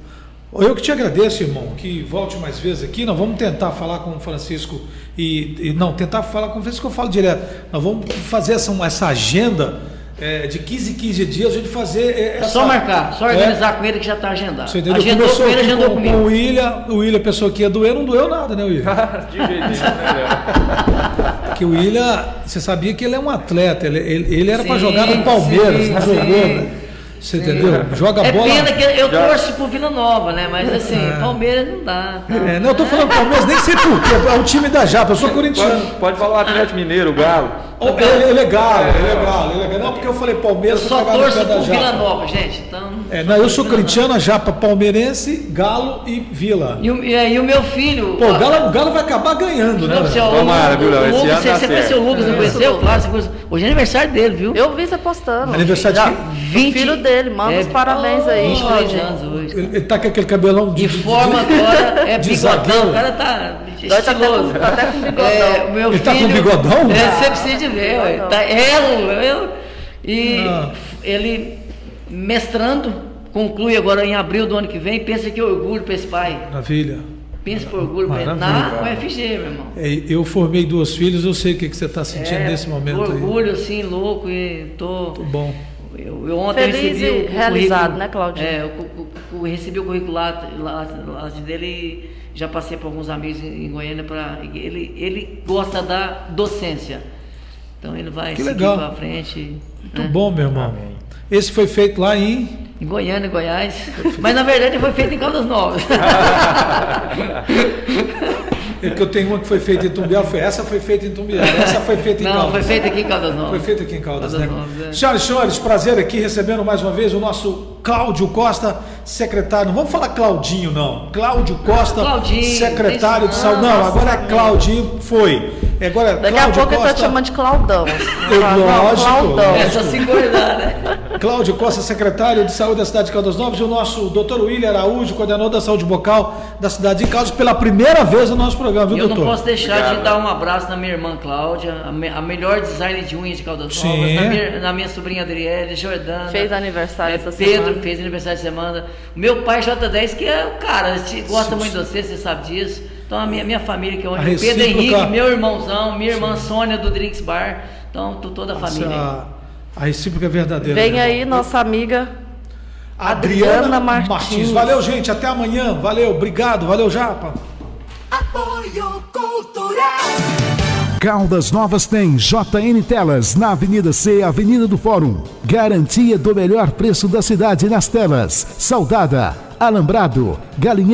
Speaker 1: Eu que te agradeço, irmão, que volte mais vezes aqui. Nós vamos tentar falar com o Francisco e, e- não, tentar falar com o Francisco, eu falo direto. Nós vamos fazer essa, essa agenda é, de 15 em 15 dias, a gente fazer. é,
Speaker 7: É
Speaker 1: essa-
Speaker 7: só marcar, só
Speaker 1: É,
Speaker 7: organizar com ele que já está agendado.
Speaker 1: Você entendeu?
Speaker 7: Agendou
Speaker 1: Começou
Speaker 7: com ele, agendou
Speaker 1: com,
Speaker 7: comigo.
Speaker 1: com o William, o William pensou que ia doer, não doeu nada, né, William?
Speaker 6: De jeito nenhum, né, Léo?
Speaker 1: Porque o William, você sabia que ele é um atleta, ele, ele, ele era para jogar no Palmeiras,
Speaker 7: sim,
Speaker 1: não
Speaker 7: sim.
Speaker 1: jogou, né? Você entendeu? Joga
Speaker 7: É
Speaker 1: bola.
Speaker 7: pena que eu
Speaker 6: Já-
Speaker 7: torço pro Vila Nova, né? Mas assim, Palmeiras não dá. tá?
Speaker 1: É, não, eu tô falando Palmeiras, nem sei por quê, é o time da Japa, eu sou corintiano.
Speaker 6: Pode, pode falar Atlético Mineiro, o Galo.
Speaker 1: Ele, ele é galo, ele é galo, ele é galo. Não, porque eu falei
Speaker 7: Eu
Speaker 1: Palmeiras,
Speaker 7: só
Speaker 1: pegava no
Speaker 7: torço pro Vila. Nova, gente. Então.
Speaker 1: É, não, eu sou corintiano, a Japa palmeirense, Galo e Vila.
Speaker 7: E o, e aí o meu filho.
Speaker 1: Pô, o Galo, o Galo vai acabar ganhando, né?
Speaker 7: Não,
Speaker 1: velho?
Speaker 7: você, o,
Speaker 6: Tomara, viu, Léo?
Speaker 7: o
Speaker 6: Esse ano
Speaker 7: você, conheceu o Lucas, não
Speaker 2: É.
Speaker 7: conheceu? Claro, você conheceu. Hoje é aniversário dele, viu?
Speaker 2: Eu vi você postando.
Speaker 1: Aniversário de quem?
Speaker 2: do filho dele, manda os parabéns aí.
Speaker 7: 22
Speaker 2: Claudinho.
Speaker 7: anos hoje.
Speaker 1: Ele, ele tá com aquele cabelão de.
Speaker 7: De forma agora é
Speaker 1: de
Speaker 7: bigodão. O cara tá
Speaker 2: Dói tá
Speaker 7: estiloso.
Speaker 2: com- tá até com bigodão.
Speaker 7: É, o meu
Speaker 1: Ele tá com
Speaker 7: filho,
Speaker 1: bigodão?
Speaker 7: É, você precisa de ver. ué. Tá, é, eu, e
Speaker 1: Ah.
Speaker 7: ele mestrando, conclui agora em abril do ano que vem. Pensa que orgulho para esse pai.
Speaker 1: Maravilha.
Speaker 7: Pensa que orgulho pra ele. Na
Speaker 1: Maravilha.
Speaker 7: UFG, meu irmão.
Speaker 1: É, eu formei duas filhas, eu sei o que, que você está sentindo
Speaker 7: É,
Speaker 1: nesse momento aí.
Speaker 7: orgulho, assim, louco. E tô.
Speaker 1: Muito bom.
Speaker 7: Eu, eu ontem
Speaker 2: Feliz
Speaker 7: recebi
Speaker 2: e
Speaker 7: o, o
Speaker 2: realizado, né, Claudinho?
Speaker 7: É, eu, cu- cu- recebi o currículo lá, lá, lá dele e já passei para alguns amigos em, Goiânia para ele ele gosta da docência. Então ele vai
Speaker 1: Que
Speaker 7: seguir para frente.
Speaker 1: Muito
Speaker 7: né?
Speaker 1: bom, meu irmão. Esse foi feito lá em.
Speaker 7: Em Goiânia, Goiás. Mas na verdade foi feito em Caldas Novas.
Speaker 1: É que eu tenho uma que foi feita em Tumbiara, foi essa foi feita em Tumbiara, essa foi feita em
Speaker 7: Não,
Speaker 1: Caldas.
Speaker 7: foi feito aqui em Caldas Novas.
Speaker 1: Foi feito aqui em Caldas, né?
Speaker 7: Caldas Novas, é.
Speaker 1: Senhoras e senhores, prazer aqui recebendo mais uma vez o nosso Cláudio Costa, secretário. Não vamos falar Claudinho, não. Cláudio Costa,
Speaker 7: Claudinho,
Speaker 1: secretário de saúde. Não, agora é. Claudinho, foi. Agora
Speaker 2: Daqui
Speaker 1: Cláudio
Speaker 2: a pouco ele tá
Speaker 1: Costa,
Speaker 2: te chamando de Claudão.
Speaker 1: Eu-
Speaker 2: Não,
Speaker 1: lógico,
Speaker 2: Claudão.
Speaker 7: É só se engordar, né?
Speaker 1: Cláudio Costa, secretário de saúde da cidade de Caldas Novas, e o nosso doutor William Araújo, coordenador da saúde bucal da cidade de Caldas, pela primeira vez no nosso programa, viu,
Speaker 7: E eu não
Speaker 1: doutor?
Speaker 7: posso deixar
Speaker 6: Obrigado.
Speaker 7: de dar um abraço na minha irmã Cláudia, a, me- a melhor designer de unhas de Caldas
Speaker 1: Sim.
Speaker 7: Novas, na minha, na minha sobrinha Adriele, Jordana.
Speaker 2: Fez aniversário
Speaker 7: é,
Speaker 2: essa
Speaker 7: Pedro
Speaker 2: semana.
Speaker 7: Fez aniversário essa semana. Meu pai J10, que é o cara, gosta
Speaker 1: Sim,
Speaker 7: muito de você, você sabe disso. Então a minha, minha família, que é
Speaker 1: A
Speaker 7: onde o Pedro Henrique, meu irmãozão, minha irmã Sônia do Drinks Bar. Então, tô toda a família. aí.
Speaker 1: Essa- a recíproca é verdadeira.
Speaker 2: Vem
Speaker 1: meu
Speaker 2: aí nossa amiga
Speaker 1: Adriana,
Speaker 2: Adriana
Speaker 1: Martins.
Speaker 2: Martins.
Speaker 1: Valeu, gente. Até amanhã. Valeu. Obrigado. Valeu, Japa.
Speaker 8: Apoio Cultural.
Speaker 9: Caldas Novas tem JN Telas na Avenida C, Avenida do Fórum. Garantia do melhor preço da cidade nas telas. Saudada, Alambrado, Galinheiro.